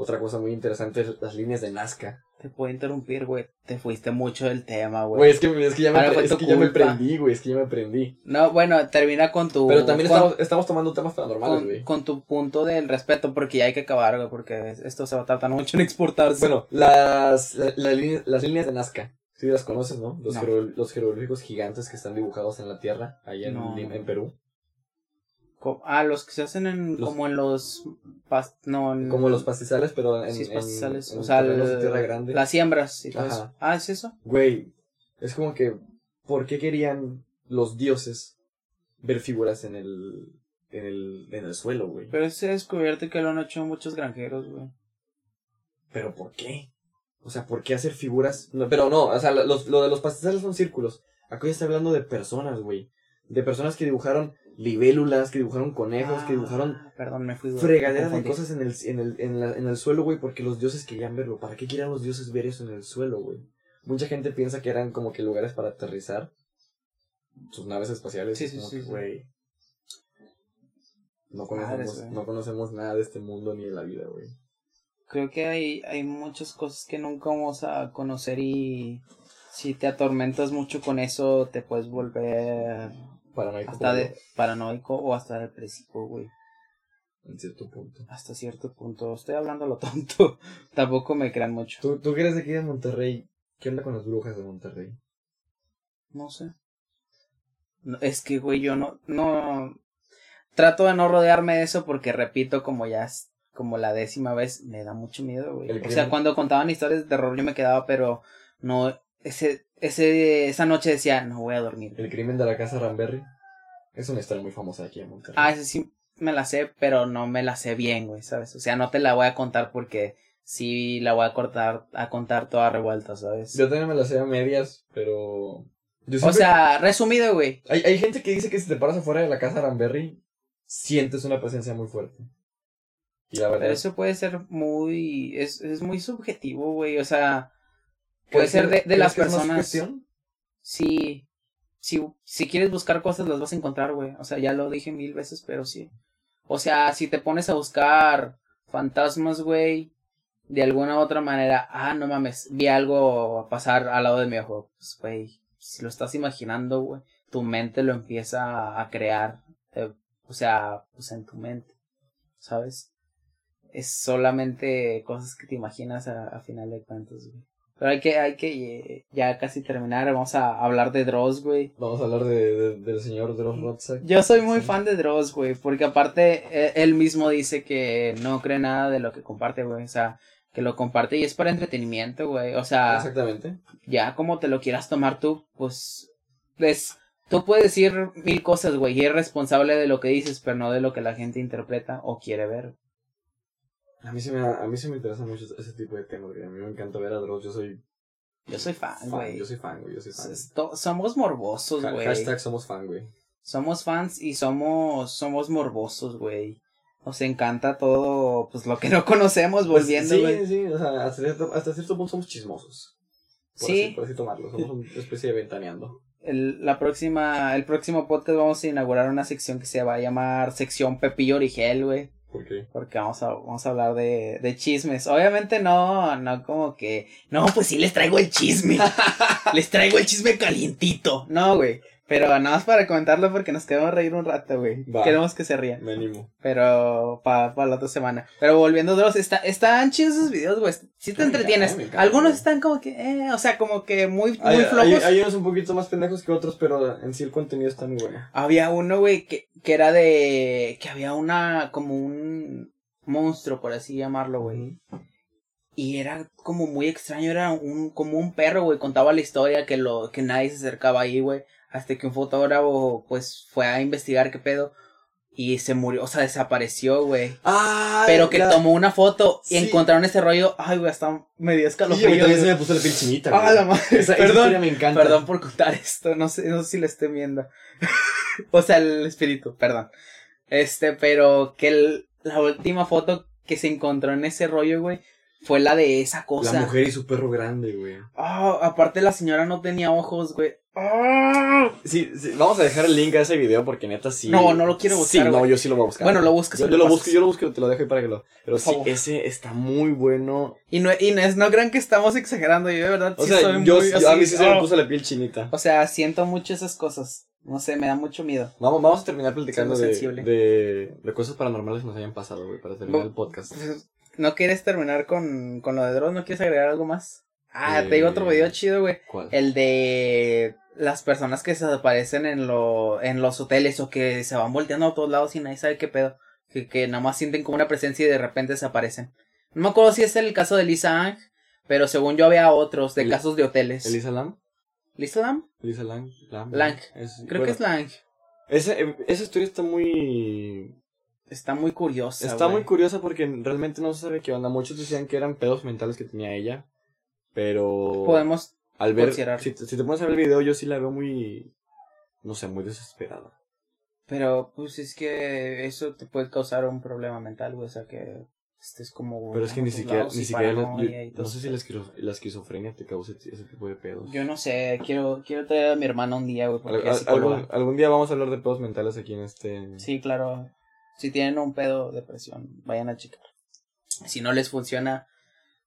Otra cosa muy interesante es las líneas de Nazca. Te puedo interrumpir, güey. Te fuiste mucho del tema, güey. Güey, es que, es que ya me, Ahora es que ya me prendí, güey, es que ya me prendí. No, bueno, termina con tu. Pero también con, estamos, estamos tomando temas paranormales, güey. con tu punto del respeto, porque ya hay que acabar, güey, porque esto se va a tardar mucho en exportarse. Bueno, las, la- la las líneas de Nazca. Sí las conoces, ¿no? Los, No. los jeroglíficos gigantes que están dibujados en la tierra, allá en, no. en Perú. Co- ah, los que se hacen en, Los- como en los. pas- no, en- Como los pastizales, pero en. Sí, pastizales. en o sea, el- tierra grande. las siembras y todo Ajá. eso. Ah, ¿es eso? Güey, es como que, ¿por qué querían los dioses ver figuras en el, en el, en el suelo, güey? Pero se ha descubierto que lo han hecho muchos granjeros, güey. ¿Pero por qué? O sea, ¿por qué hacer figuras? No, pero no, o sea, los, lo de los pastizales son círculos. Acá ya está hablando de personas, güey. De personas que dibujaron libélulas, que dibujaron conejos, que dibujaron Ah, Perdón, me fui. fregaderas de cosas en el, en el, en la- en el suelo, güey, porque los dioses querían verlo. ¿Para qué querían los dioses ver eso en el suelo, güey? Mucha gente piensa que eran como que lugares para aterrizar sus naves espaciales. Sí, sí, sí, güey. No conocemos, no conocemos nada de este mundo ni de la vida, güey. Creo que hay, hay muchas cosas que nunca vamos a conocer y si te atormentas mucho con eso te puedes volver Paranoico. hasta de paranoico o hasta depresivo, güey. En cierto punto. Hasta cierto punto. Estoy hablando lo tonto. Tampoco me crean mucho. ¿Tú, tú que eres de aquí de Monterrey, ¿qué onda con las brujas de Monterrey? No sé. No, es que, güey, yo no, no, trato de no rodearme de eso porque repito, como ya es como la décima vez, me da mucho miedo, güey. O sea, cuando contaban historias de terror yo me quedaba, pero no, ese, ese, esa noche decía, no voy a dormir. El crimen de la casa Ramberry. Es una historia muy famosa aquí en Monterrey. Ah, ese sí me la sé, pero no me la sé bien, güey, ¿sabes? O sea, no te la voy a contar porque sí la voy a cortar, a contar toda revuelta, ¿sabes? Yo también me la sé a medias, pero... Yo O sea, resumido, güey. Hay, hay gente que dice que si te paras afuera de la casa Ramberry, sientes una presencia muy fuerte. Y la verdad Pero eso puede ser muy, es, es muy subjetivo, güey, o sea, puede ¿crees ser de, de las personas. Sí, si, si quieres buscar cosas las vas a encontrar, güey. O sea, ya lo dije mil veces, pero sí. O sea, si te pones a buscar fantasmas, güey, de alguna u otra manera, ah, no mames, vi algo pasar al lado de mi ojo. Pues, güey, si lo estás imaginando, güey, tu mente lo empieza a crear. eh, o sea, pues en tu mente, ¿sabes? Es solamente cosas que te imaginas a, a final de cuentas, güey. Pero hay que, hay que eh, ya casi terminar. Vamos a hablar de Dross, güey. Vamos a hablar de, de- del señor Dross Rotzak. Yo soy muy Sí. fan de Dross, güey, porque aparte eh, él mismo dice que no cree nada de lo que comparte, güey. O sea, que lo comparte y es para entretenimiento, güey. O sea, Exactamente. ya como te lo quieras tomar tú, pues es tú puedes decir mil cosas, güey, y eres responsable de lo que dices, pero no de lo que la gente interpreta o quiere ver. A mí, sí me, a mí sí me interesa mucho ese tipo de temas, güey. A mí me encanta ver a Dross. Yo soy Yo soy fan, güey. Yo soy fan, güey. Yo soy fan. Somos morbosos, güey. Hashtag somos fan, güey. Somos fans y somos, somos morbosos, güey. Nos encanta todo, pues lo que no conocemos, pues, volviendo, Sí, sí, o sea, hasta cierto, hasta cierto punto somos chismosos. sí. Así, por así tomarlo, somos una especie de ventaneando. El, la próxima, el próximo podcast vamos a inaugurar una sección que se va a llamar sección Pepillo Origel, güey. ¿Por qué? Porque vamos a, vamos a hablar de, de chismes. Obviamente no, no como que, no, pues sí les traigo el chisme. les traigo el chisme calientito. No, güey. Pero nada más para comentarlo porque nos queremos reír un rato, güey. Queremos que se rían. Me animo. Pero para pa la otra semana. Pero volviendo a los, está, están chidos esos videos, güey. Sí te entretienes. Algunos están como que, eh, o sea, como que muy, muy hay, flojos. Hay, unos un poquito más pendejos que otros, pero en sí el contenido está muy bueno. Había uno, güey, que, que era de, que había una, como un monstruo, por así llamarlo, güey. Y era como muy extraño, era un, como un perro, güey, contaba la historia que lo, que nadie se acercaba ahí, güey hasta que un fotógrafo pues fue a investigar qué pedo y se murió, o sea, desapareció, güey. Ah, Pero que tomó una foto y encontraron ese rollo. Ay, güey, hasta medio escalofrío. Y también se me puso la piel chinita, Ah, la madre. perdón, me encanta. Perdón por contar esto, no sé, no sé si lo estoy viendo. o sea, el espíritu, perdón. Este, pero que la última foto que se encontró en ese rollo, güey, fue la de esa cosa. La mujer y su perro grande, güey. Ah, aparte la señora no tenía ojos, güey. Ah. Sí, sí, vamos a dejar el link a ese video porque neta sí. No, no lo quiero buscar. Sí, no, yo sí lo voy a buscar. Bueno, lo buscas. Yo, yo lo busco, yo lo busco, te lo dejo ahí para que lo. Pero sí, ese está muy bueno. Y no, y no, es, no crean que estamos exagerando, yo de verdad o sea, yo, a mí sí se me puso la piel chinita. O sea, siento mucho esas cosas. No sé, me da mucho miedo. Vamos, vamos a terminar platicando de, de, de, cosas paranormales que nos hayan pasado, güey, para terminar el podcast. ¿No quieres terminar con, con lo de Dross? ¿No quieres agregar algo más? Ah, te digo otro video eh, chido, güey. ¿Cuál? El de las personas que se desaparecen en, lo, en los hoteles o que se van volteando a todos lados y nadie sabe qué pedo. Que, que nada más sienten como una presencia y de repente desaparecen. No me acuerdo si es el caso de Lisa Ang, pero según yo había otros de casos de hoteles. ¿Elisa Lam? ¿Lisa Lam? Lisa Lang. Lang. Creo que es Lang. Esa, esa historia está muy Está muy curiosa. Está muy curiosa porque realmente no se sabe qué onda. Muchos decían que eran pedos mentales que tenía ella. Pero. Podemos. Al ver. Si, si, te pones a ver el video, yo sí la veo muy. No sé, muy desesperada. Pero, pues es que eso te puede causar un problema mental, güey. O sea, que estés como. Pero es que ni siquiera. Ni siquiera no sé si la, esquizofrenia te causa ese tipo de pedos. Yo no sé. Quiero, quiero traer a mi hermana un día, güey. algún, algún día vamos a hablar de pedos mentales aquí en este. Sí, claro. Si tienen un pedo, depresión, vayan a checar. Si no les funciona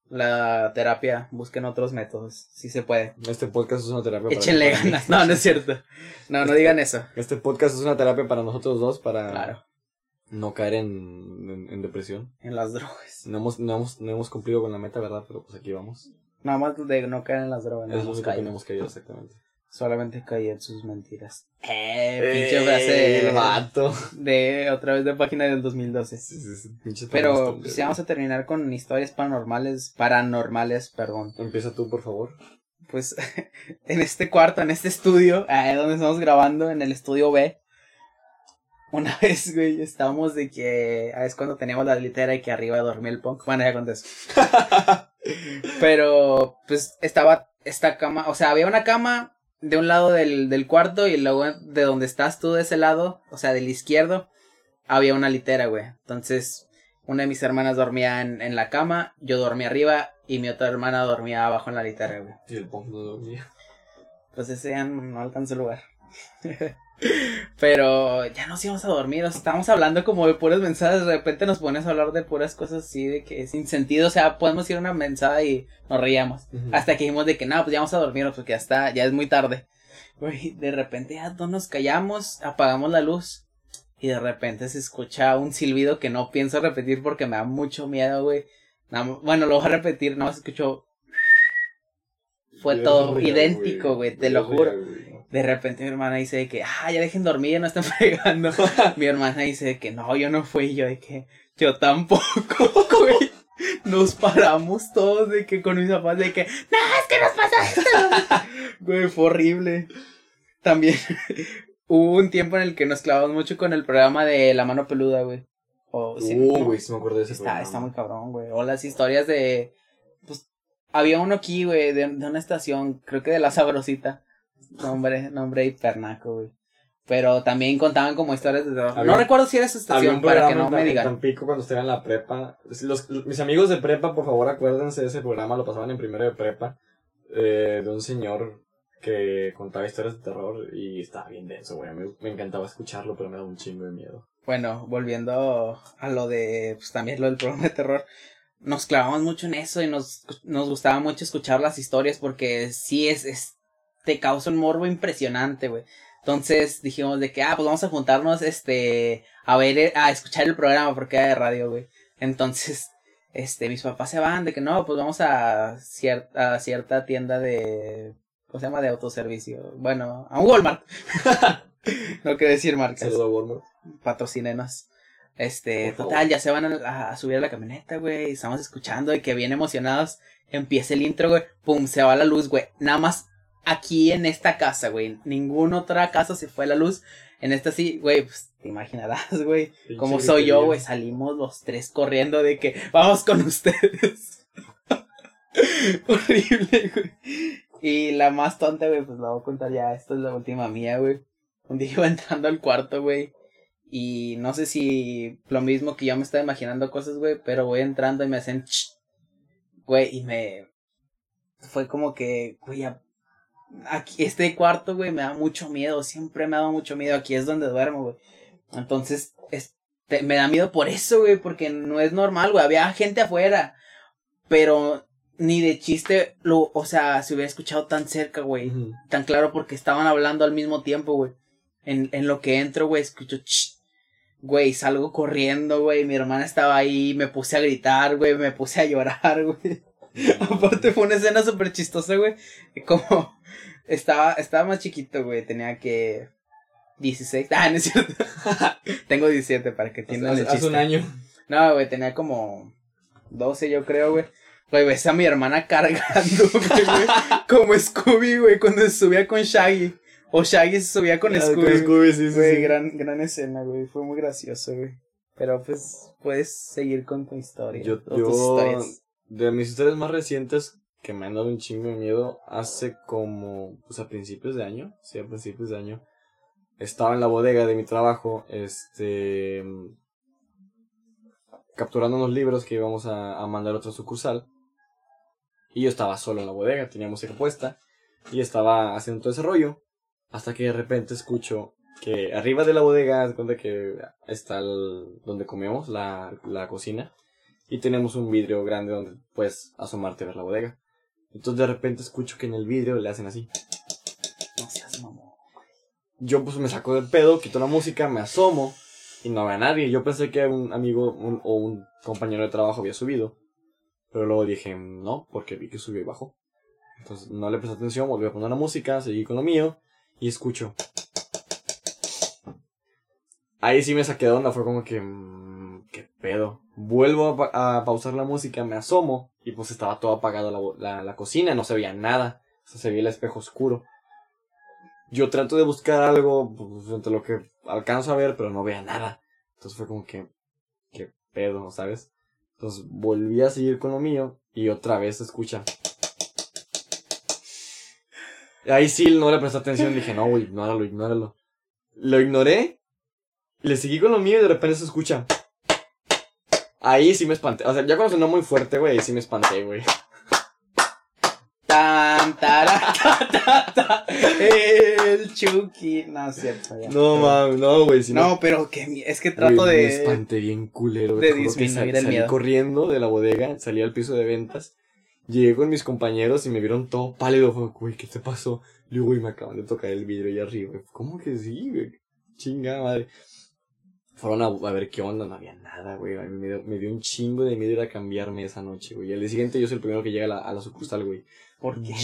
la terapia, busquen otros métodos, si se puede. Este podcast es una terapia para Échenle ganas. No, no es cierto. No, no este digan eso. Este podcast es una terapia para nosotros dos, para no caer en, en, depresión. En las drogas. No hemos, no, hemos, no hemos cumplido con la meta, ¿verdad? Pero pues aquí vamos. Nada más de no caer en las drogas. Es lo que no hemos caído, exactamente. Solamente caí en sus mentiras. Eh, pinche frase. El vato. De otra vez de página del 2012. Sí, sí, sí, Pero si vamos a terminar con historias paranormales. Paranormales, perdón. Empieza tú, por favor. Pues en este cuarto, en este estudio, eh, donde estamos grabando, en el estudio B. Una vez, güey, estábamos de que. Ah, es cuando teníamos la litera y que arriba dormía el punk. Bueno, ya conté eso. Pero, pues estaba esta cama. O sea, había una cama de un lado del, del cuarto y luego de donde estás tú de ese lado, o sea, del izquierdo, había una litera, güey. Entonces, una de mis hermanas dormía en, en, la cama, yo dormía arriba y mi otra hermana dormía abajo en la litera, güey. Y el no dormía. Pues ese ya no alcanzó lugar. Pero ya nos íbamos a dormir, o sea, estábamos hablando como de puras mensajes, de repente nos pones a hablar de puras cosas así, de que sin sentido, o sea, podemos ir a una mensada y nos reíamos. Hasta que dijimos de que no, pues ya vamos a dormir, porque ya está, ya es muy tarde. Güey, de repente ya no nos callamos, apagamos la luz. Y de repente se escucha un silbido que no pienso repetir porque me da mucho miedo, güey. bueno, lo voy a repetir, no escucho. Fue todo idéntico, güey, te lo juro. De repente mi hermana dice que, ah, ya dejen dormir, no están pegando. mi hermana dice que no, yo no fui, yo de que, yo tampoco, güey. Nos paramos todos de que con mis papás de que, no, es que nos pasa esto. güey, fue horrible. También hubo un tiempo en el que nos clavamos mucho con el programa de La Mano Peluda, güey. uh, güey, sí me acuerdo de ese está, Está muy cabrón, güey. O las historias de, pues, había uno aquí, güey, de, de una estación, creo que de La Sabrosita. Nombre, nombre hipernaco, güey. Pero también contaban como historias de terror. Había- No recuerdo si era esa estación, para que no me digan. Tampico cuando estaba en la prepa. Los, mis amigos de prepa, por favor, acuérdense de ese programa. Lo pasaban en primero de prepa. eh, de un señor que contaba historias de terror y estaba bien denso, güey. Me, me encantaba escucharlo, pero me daba un chingo de miedo. Bueno, volviendo a lo de, pues también lo del programa de terror, nos clavamos mucho en eso y nos, nos gustaba mucho escuchar las historias porque sí es, es te causa un morbo impresionante, güey. Entonces dijimos de que, ah, pues vamos a juntarnos, este, a ver, eh, a escuchar el programa porque era de radio, güey. Entonces, este, mis papás se van de que no, pues vamos a cierta, a cierta tienda de, ¿cómo se llama? De autoservicio. Bueno, a un Walmart. no quiero decir marcas Saludos a Walmart. patrocinenos. Este, total, ya se van a, a subir a la camioneta, güey. Estamos escuchando y que bien emocionados. Empieza el intro, güey. Pum, se va la luz, güey. Nada más aquí en esta casa, güey. Ninguna otra casa se fue la luz. En esta sí, güey, pues te imaginarás, güey. Como soy yo, güey. Salimos los tres corriendo de que vamos con ustedes. Horrible, güey. Y la más tonta, güey, pues la voy a contar ya. Esta es la última mía, güey. Un día iba entrando al cuarto, güey. Y no sé si lo mismo que yo me estaba imaginando cosas, güey. Pero voy entrando y me hacen. Güey, y me. Fue como que, güey, ya- aquí, este cuarto, güey, me da mucho miedo. Siempre me ha dado mucho miedo. Aquí es donde duermo, güey. Entonces, este, me da miedo por eso, güey. Porque no es normal, güey. Había gente afuera. Pero ni de chiste, lo, o sea, se hubiera escuchado tan cerca, güey tan claro porque estaban hablando al mismo tiempo, güey. En, en lo que entro, güey, escucho, "Ch". güey, salgo corriendo, güey, mi hermana estaba ahí, me puse a gritar, güey, me puse a llorar, güey. Aparte fue una escena súper chistosa, güey, como estaba, estaba más chiquito, güey, tenía que 16, ah, no es cierto, tengo 17 para que Hace, entiendan el hace chiste. un año. No, güey, tenía como 12, yo creo, güey. Güey, ves a mi hermana cargando, güey, como Scooby, güey, cuando se subía con Shaggy. O Shaggy se subía con Ah, Scooby. con Scooby, sí, sí, Güey, sí. gran, gran escena, güey. Fue muy gracioso, güey. Pero pues, puedes seguir con tu historia. Yo, o tus yo, historias. De mis historias más recientes que me han dado un chingo de miedo, hace como, pues a principios de año, sí, a principios de año, estaba en la bodega de mi trabajo, este, capturando unos libros que íbamos a, a mandar a otra sucursal, y yo estaba solo en la bodega, tenía música puesta, y estaba haciendo todo ese rollo, hasta que de repente escucho que arriba de la bodega, que está el- donde comemos, la, la cocina, y tenemos un vidrio grande donde puedes asomarte a ver la bodega. Entonces de repente escucho que en el vidrio le hacen así. No seas mamón. Yo pues me saco del pedo, quito la música, me asomo y no veo a nadie. Yo pensé que un amigo un- o un compañero de trabajo había subido. Pero luego dije, no, porque vi que subió y bajó. Entonces no le presté atención, volví a poner la música, seguí con lo mío y escucho. Ahí sí me saqué de onda, fue como que, mm, qué pedo. Vuelvo a, pa- a pausar la música, me asomo y pues estaba todo apagado la, cocina, no se veía nada, se veía el espejo oscuro. Yo trato de buscar algo pues, entre lo que alcanzo a ver, pero no veía nada. Entonces fue como que, qué pedo, ¿sabes? Entonces volví a seguir con lo mío y otra vez se escucha. Ahí sí no le presté atención, dije, no, güey, ignóralo, ignóralo. Lo ignoré, le seguí con lo mío y de repente se escucha. Ahí sí me espanté. O sea, ya cuando sonó muy fuerte, güey, ahí sí me espanté, güey. Tan, tara, ta, ta, ta. El Chucky. No, es cierto. ya. No, mames, no, güey. Si No, pero que es que trato Güey, Me de. espanté bien culero. de disminuir sal- el salí miedo. corriendo de la bodega, salí al piso de ventas. Llegué con mis compañeros y me vieron todo pálido. Güey, ¿qué te pasó? Le digo, güey, me acaban de tocar el vidrio ahí arriba. ¿Cómo que sí, güey? Chingada madre. Fueron a, a ver qué onda, no había nada, güey. A mí me dio, me dio un chingo de miedo ir a cambiarme esa noche, güey. Y al día siguiente yo soy el primero que llega a la, a la sucursal, güey.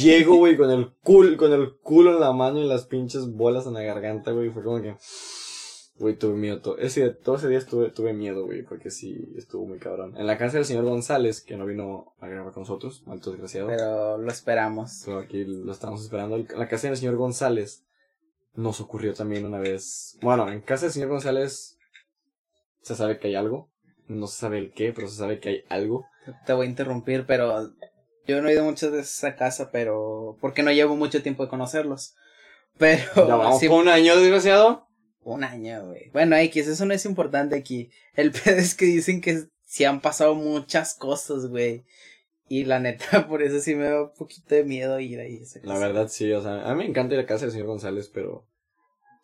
Llego, güey, con el culo, con el culo en la mano y las pinches bolas en la garganta, güey. Fue como que, güey, tuve miedo. Todo ese, todo ese día estuve, tuve miedo, güey, porque sí, estuvo muy cabrón. En la casa del señor González, que no vino a grabar con nosotros, malto desgraciado. Pero, Pero lo esperamos. aquí lo estamos esperando. En la casa del señor González nos ocurrió también una vez. Bueno, en casa del señor González se sabe que hay algo. No se sabe el qué, pero se sabe que hay algo. Te voy a interrumpir, pero Yo no he ido muchas veces a casa, pero porque no llevo mucho tiempo de conocerlos. Pero ¿Ya vamos por un año, desgraciado? Un año, güey. Bueno, X, eso no es importante aquí. El pedo es que dicen que sí han pasado muchas cosas, güey. Y la neta, por eso sí me da un poquito de miedo ir ahí. a esa La verdad, sí, o sea, a mí me encanta ir a casa del señor González, pero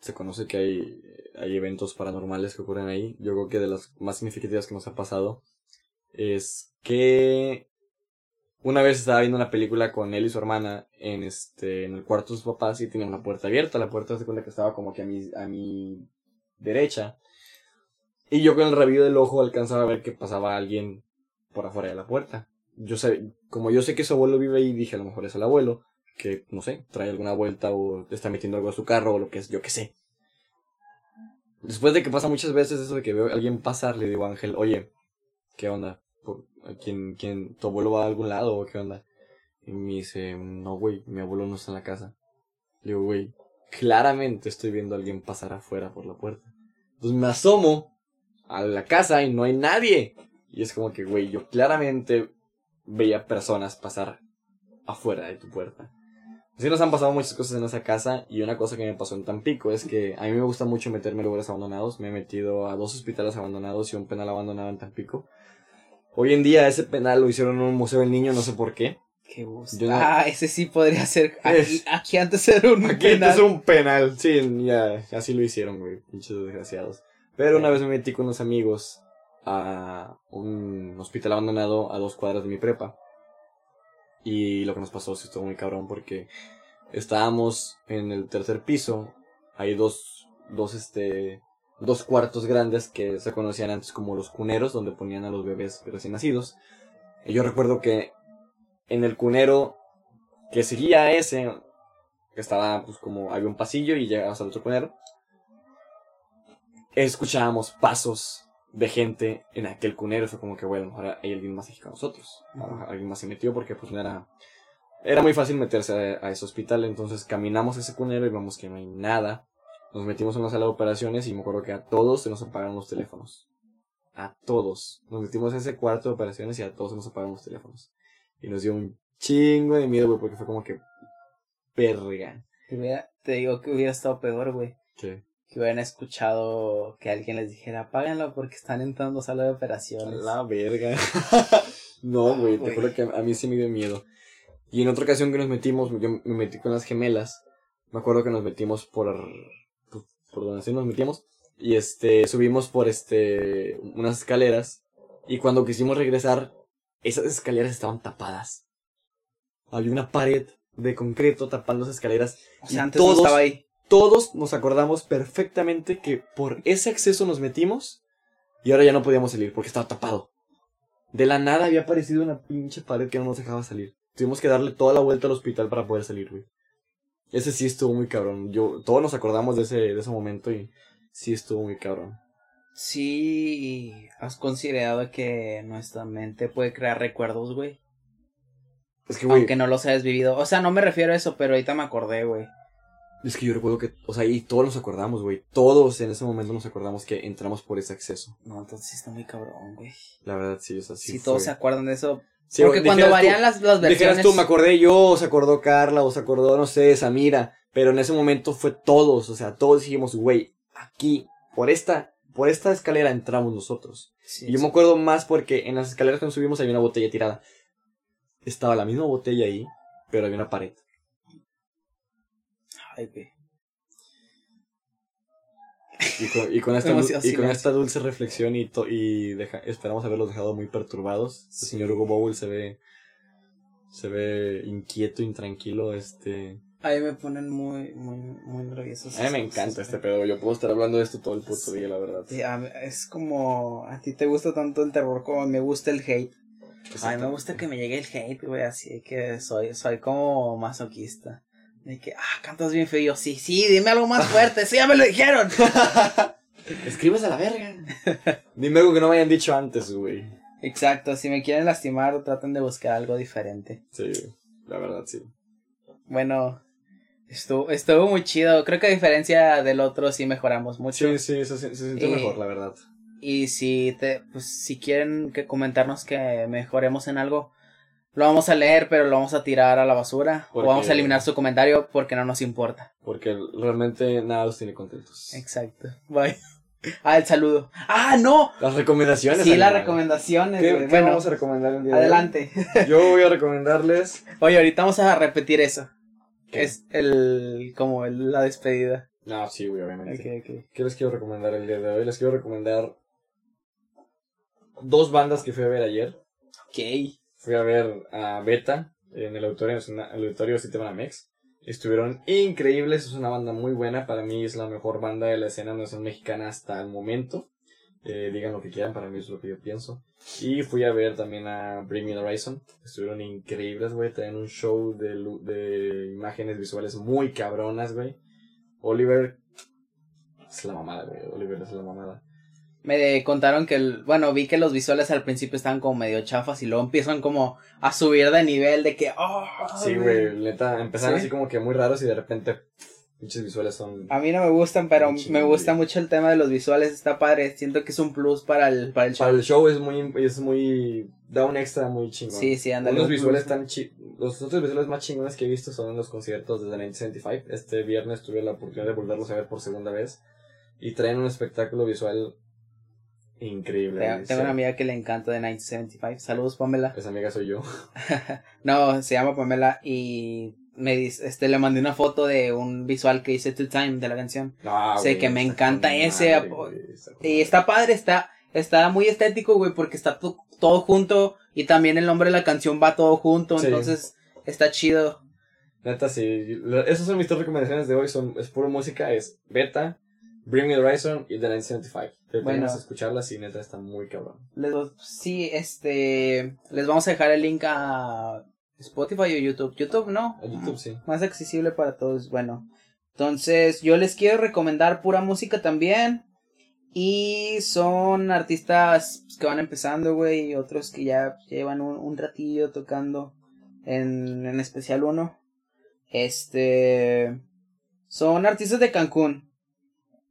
se conoce que hay, hay eventos paranormales que ocurren ahí. Yo creo que de las más significativas que nos ha pasado es que una vez estaba viendo una película con él y su hermana en este en el cuarto de sus papás y tenía una puerta abierta. La puerta se cuenta que estaba como que a mi, a mi derecha. Y yo con el rabillo del ojo alcanzaba a ver que pasaba alguien por afuera de la puerta. Yo sé, como yo sé que su abuelo vive ahí, dije a lo mejor es el abuelo, que no sé, trae alguna vuelta o está metiendo algo a su carro o lo que es, yo qué sé. Después de que pasa muchas veces eso de que veo a alguien pasar, le digo a Ángel, oye, ¿qué onda? ¿Por- ¿Quién, quién, tu abuelo va a algún lado o qué onda? Y me dice, no, güey, mi abuelo no está en la casa. Le digo, güey, claramente estoy viendo a alguien pasar afuera por la puerta. Entonces me asomo a la casa y no hay nadie. Y es como que, güey, yo claramente veía personas pasar afuera de tu puerta. Sí nos han pasado muchas cosas en esa casa y una cosa que me pasó en Tampico es que a mí me gusta mucho meterme en lugares abandonados. Me he metido a dos hospitales abandonados y un penal abandonado en Tampico. Hoy en día ese penal lo hicieron en un museo del niño, no sé por qué. Qué gusto. No- Ah, ese sí podría ser. Aquí, Es- aquí antes era un Aquí penal. es un penal. Sí, ya, así lo hicieron, güey. Pinches desgraciados. Pero una vez me metí con unos amigos a un hospital abandonado a dos cuadras de mi prepa. Y lo que nos pasó sí estuvo muy cabrón porque estábamos en el tercer piso. Hay dos, dos, este, dos cuartos grandes que se conocían antes como los cuneros, donde ponían a los bebés recién nacidos. Y yo recuerdo que en el cunero que seguía a ese, que estaba pues como había un pasillo y llegabas al otro cunero, escuchábamos pasos de gente en aquel cunero. Fue como que, bueno, ahora hay alguien más aquí con nosotros. Alguien más se metió porque pues no era... Era muy fácil meterse a, a ese hospital, entonces caminamos a ese cunero y vemos que no hay nada. Nos metimos en la sala de operaciones y me acuerdo que a todos se nos apagaron los teléfonos. A todos. Nos metimos en ese cuarto de operaciones y a todos se nos apagaron los teléfonos. Y nos dio un chingo de miedo, güey, porque fue como que... Perga. Que te digo que hubiera estado peor, güey. ¿Qué? Que hubieran escuchado que alguien les dijera, apáganlo porque están entrando a sala de operaciones. La verga. no, güey, te Güey. juro que a mí sí me dio miedo. Y en otra ocasión que nos metimos, yo me metí con las gemelas. Me acuerdo que nos metimos por. Por, por donde así nos metíamos. Y este, subimos por este. Unas escaleras. Y cuando quisimos regresar, esas escaleras estaban tapadas. Había una pared de concreto tapando esas escaleras. O sea, y antes todos- no estaba ahí. Todos nos acordamos perfectamente que por ese acceso nos metimos y ahora ya no podíamos salir porque estaba tapado. De la nada había aparecido una pinche pared que no nos dejaba salir. Tuvimos que darle toda la vuelta al hospital para poder salir, güey. Ese sí estuvo muy cabrón. Yo, todos nos acordamos de ese, de ese momento y sí estuvo muy cabrón. Sí, has considerado que nuestra mente puede crear recuerdos, güey. Es que, güey, Aunque no los hayas vivido. O sea, no me refiero a eso, pero ahorita me acordé, güey. Es que yo recuerdo que, o sea, y todos nos acordamos, güey. Todos en ese momento nos acordamos que entramos por ese acceso. No, entonces está muy cabrón, güey. La verdad, sí, o sea, sí. si fue. todos se acuerdan de eso. Sí, porque cuando tú- varían las, las versiones. Dijeras tú, me acordé yo, o se acordó Carla, o se acordó, no sé, Samira. Pero en ese momento fue todos, o sea, todos dijimos, güey, aquí, por esta, por esta escalera entramos nosotros. Sí, Y yo me acuerdo más porque en las escaleras que nos subimos había una botella tirada. Estaba la misma botella ahí, pero había una pared. Ay, güey. Y con, y con esta, y con esta dulce reflexión y, to- y deja- esperamos haberlos dejado muy perturbados. El señor Hugo Bowl se ve, se ve inquieto, intranquilo, este... A mí me ponen muy, muy, muy nerviosos. A mí me encanta este pedo. Yo puedo estar hablando de esto todo el puto día, la verdad. Sí, es como. A ti te gusta tanto el terror como me gusta el hate. A mí me gusta que me llegue el hate, güey, así que soy, soy como masoquista. De que, ah, cantas bien feo. Yo, sí, sí, dime algo más fuerte. sí, ya me lo dijeron. Escribes a la verga. Dime algo que no me hayan dicho antes, güey. Exacto, si me quieren lastimar, traten de buscar algo diferente. Sí, la verdad, sí. Bueno, estuvo, estuvo muy chido. Creo que a diferencia del otro, sí mejoramos mucho. Sí, sí, se, se siente Y- mejor, la verdad. Y si te, pues, si quieren que comentarnos que mejoremos en algo, lo vamos a leer, pero lo vamos a tirar a la basura. Porque- O vamos a eliminar su comentario porque no nos importa. Porque realmente nada los tiene contentos. Exacto. Bye. Ah, el saludo. Ah, no. Las recomendaciones. Sí, las recomendaciones. ¿Qué, güey. qué Bueno, vamos a recomendar el día de hoy? adelante. Yo voy a recomendarles. Oye, ahorita vamos a repetir eso. ¿Qué? Es el, como el- la despedida. No, sí, güey, obviamente. Ok, ok. ¿Qué les quiero recomendar el día de hoy? Les quiero recomendar dos bandas que fui a ver ayer. Ok. Fui a ver a Beta en el Auditorio, Nacional- el auditorio Citibanamex. Estuvieron increíbles, es una banda muy buena. Para mí es la mejor banda de la escena nacional mexicana hasta el momento. Eh, digan lo que quieran, para mí es lo que yo pienso. Y fui a ver también a Bring Me Horizon. Estuvieron increíbles, güey. Traen un show de, de imágenes visuales muy cabronas, güey. Oliver es la mamada, güey. Oliver es la mamada. Me contaron que, el, bueno, vi que los visuales al principio estaban como medio chafas y luego empiezan como a subir de nivel de que, oh, Sí, güey, neta, empezaron ¿Sí? así como que muy raros y de repente, pinches visuales son... A mí no me gustan, pero me gusta mucho el tema de los visuales, está padre, siento que es un plus para el, para el show. Para el show es muy, es muy, da un extra muy chingón. Sí, sí, ándale. Los visuales plus. tan chi los otros visuales más chingones que he visto son en los conciertos desde 1975. Este viernes tuve la oportunidad de volverlos a ver por segunda vez. Y traen un espectáculo visual increíble. Tengo, una amiga que le encanta de 1975. Saludos, Pamela. Esa amiga soy yo. No, se llama Pamela y me dice, este, le mandé una foto de un visual que hice Two Time de la canción. Ah, Sé güey, que me encanta ese madre, güey, Y está padre, está, está muy estético, güey, porque está to- todo junto y también el nombre de la canción va todo junto, Sí. entonces está chido. Neta, sí. Esas son mis tres recomendaciones de hoy. Son, es pura música. Es Beta, Bring Me the Horizon y The 1975. Te Bueno. a escucharlas y neta está muy cabrón. Les, sí, este, les vamos a dejar el link a Spotify o YouTube. YouTube, ¿no? A YouTube sí. Más accesible para todos, bueno. Entonces, yo les quiero recomendar pura música también. Y son artistas pues, que van empezando, güey, y otros que ya llevan un, un ratillo tocando. En, en especial uno. Este. Son artistas de Cancún.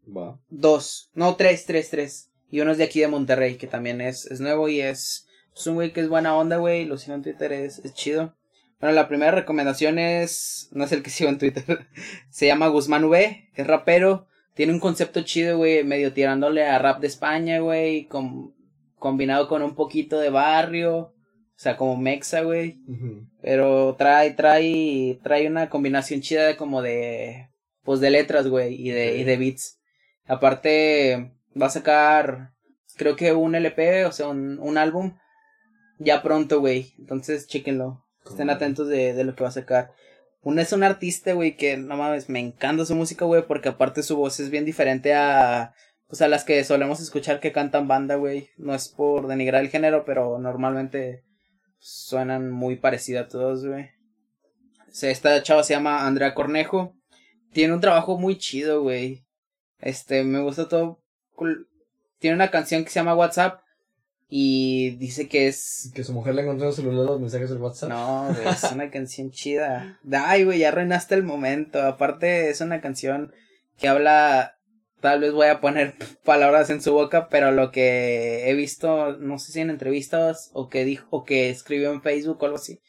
Va. Dos. No, tres, tres, tres. Y uno es de aquí de Monterrey, que también es, es nuevo y es, es un güey que es buena onda, güey. Lo sigo en Twitter, es, es chido. Bueno, la primera recomendación es. No es el que sigo en Twitter. Se llama Guzmán V. Es rapero. Tiene un concepto chido, güey. Medio tirándole a rap de España, güey. con- combinado con un poquito de barrio. O sea, como mexa, güey. Pero trae, trae, trae una combinación chida de como de, pues de letras, güey, y de, y de beats. Aparte, va a sacar, creo que un LP, o sea, un, un álbum, ya pronto, güey. Entonces, chéquenlo. Estén atentos de, de lo que va a sacar. Un es un artista, güey, que no mames, me encanta su música, güey, porque aparte su voz es bien diferente a, pues a las que solemos escuchar que cantan banda, güey. No es por denigrar el género, pero normalmente suenan muy parecidas a todos, güey. Esta chava se llama Andrea Cornejo. Tiene un trabajo muy chido, güey. Este, me gusta todo. Tiene una canción que se llama WhatsApp. Y dice que es. Que su mujer le encontró en el celular los mensajes del WhatsApp. No, güey, es una canción chida. Ay, güey, ya arruinaste el momento. Aparte, es una canción que habla. Tal vez voy a poner palabras en su boca, pero lo que he visto, no sé si en entrevistas o que dijo, o que escribió en Facebook o algo así,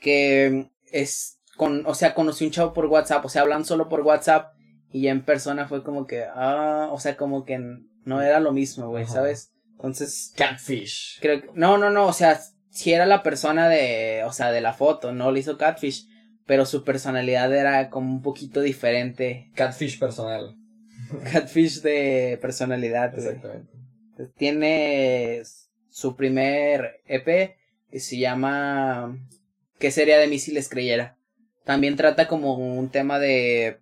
que es con, o sea, conocí un chavo por WhatsApp, o sea, hablan solo por WhatsApp y ya en persona fue como que, ah, o sea, como que no era lo mismo, güey. ¿sabes? Entonces, Catfish. Creo que, no, no, no, o sea, si era la persona de, o sea, de la foto, no le hizo catfish, pero su personalidad era como un poquito diferente. Catfish personal. Catfish de personalidad. Exactamente. Tiene su primer EP que se llama ¿Qué sería de mí si les creyera? También trata como un tema de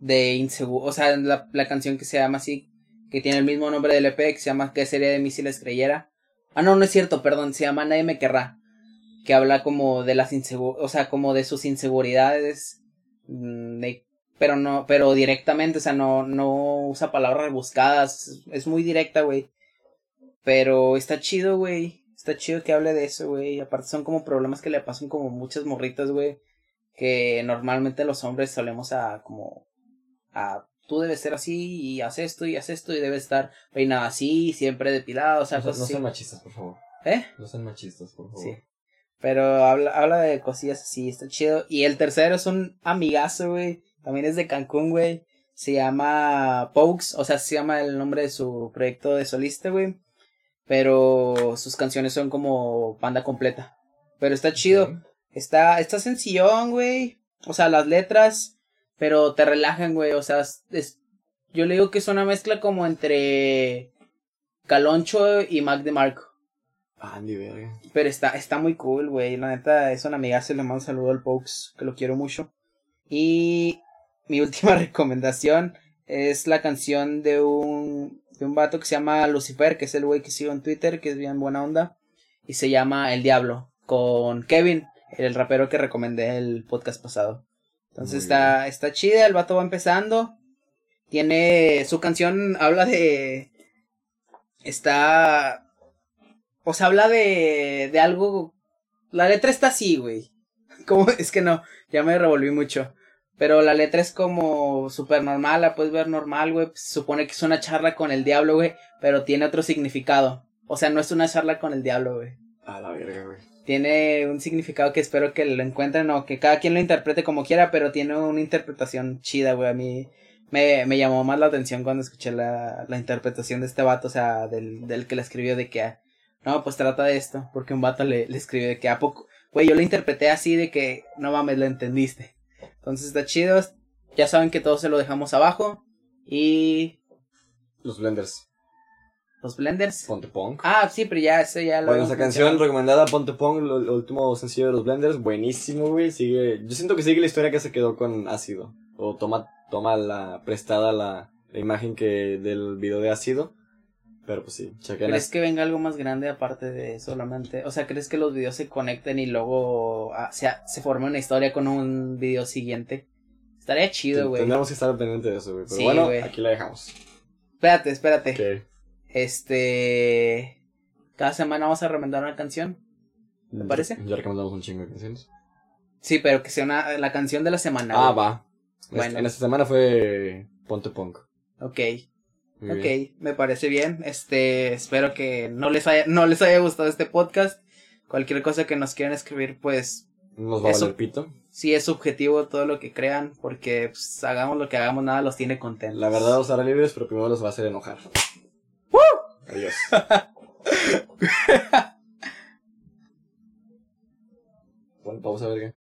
de inseguro, o sea, la, la canción que se llama así, que tiene el mismo nombre del EP, que se llama ¿Qué sería de mí si les creyera? Ah, no, no es cierto, perdón, se llama Nadie me querrá, que habla como de las inseguridades, o sea, como de sus inseguridades, mm, de pero no, pero directamente, o sea, no, no usa palabras rebuscadas, es, es muy directa, güey. Pero está chido, güey. Está chido que hable de eso, güey. Aparte son como problemas que le pasan como muchas morritas, güey. Que normalmente los hombres solemos a como a tú debes ser así y haz esto y haz esto y debes estar peinado así, siempre depilado, o sea, No, cosas no así. sean machistas, por favor. ¿Eh? No sean machistas, por favor. Sí. Pero habla, habla de cosillas así, está chido. Y el tercero es un amigazo, güey. También es de Cancún, güey. Se llama Pokes, o sea, se llama el nombre de su proyecto de solista, güey. Pero sus canciones son como banda completa. Pero está chido. Está, está sencillón, güey. O sea, las letras, pero te relajan, güey. O sea, es, yo le digo que es una mezcla como entre Caloncho y Mac DeMarco. Ah, ni verga. Pero está, está muy cool, güey. La neta, es una amiga, se le mando un saludo al Pokes, que lo quiero mucho. Y mi última recomendación es la canción de un, de un vato que se llama Lucifer, que es el güey que sigo en Twitter, que es bien buena onda. Y se llama El Diablo, con Kevin, el rapero que recomendé el podcast pasado. Entonces está, está chida, el vato va empezando. Tiene, su canción habla de, está, o sea, habla de, de algo, la letra está así, güey. Como, es que no, ya me revolví mucho. Pero la letra es como súper normal, la puedes ver normal, güey. Se supone que es una charla con el diablo, güey. Pero tiene otro significado. O sea, no es una charla con el diablo, güey. A la verga, güey. Tiene un significado que espero que lo encuentren o que cada quien lo interprete como quiera, pero tiene una interpretación chida, güey. A mí me, me llamó más la atención cuando escuché la, la interpretación de este vato, o sea, del, del que la escribió de que, no, pues trata de esto, porque un vato le, le escribió de que a poco, güey, yo lo interpreté así de que, no mames, lo entendiste. Entonces está chido. Ya saben que todo se lo dejamos abajo. Y. Los blenders. Los blenders. Ponte Punk. Ah, sí, pero ya, eso ya lo. Bueno, esa canción recomendada, Ponte Punk, el último sencillo de los blenders. Buenísimo, güey. Sigue. Yo siento que sigue la historia que se quedó con ácido. O toma, toma la prestada la, la imagen que del video de ácido. Pero pues sí, ¿Crees que venga algo más grande aparte de solamente? O sea, ¿crees que los videos se conecten y luego ah, se, se forme una historia con un video siguiente? Estaría chido, güey. Tendríamos que estar pendientes de eso, güey. Pero bueno, aquí la dejamos. Espérate, espérate. Este. Cada semana vamos a recomendar una canción. ¿Me parece? Ya recomendamos un chingo de canciones. Sí, pero que sea una, la canción de la semana. Ah, va. Bueno. En esta semana fue Ponte Punk. Ok ok, me parece bien. Este, espero que no les haya, no les haya gustado este podcast. Cualquier cosa que nos quieran escribir, pues. Nos va a valer pito. Sí, es subjetivo todo lo que crean, porque pues, hagamos lo que hagamos, nada los tiene contentos. La verdad los hará libres, pero primero los va a hacer enojar. ¡Woo! Adiós. bueno, pausa, verga.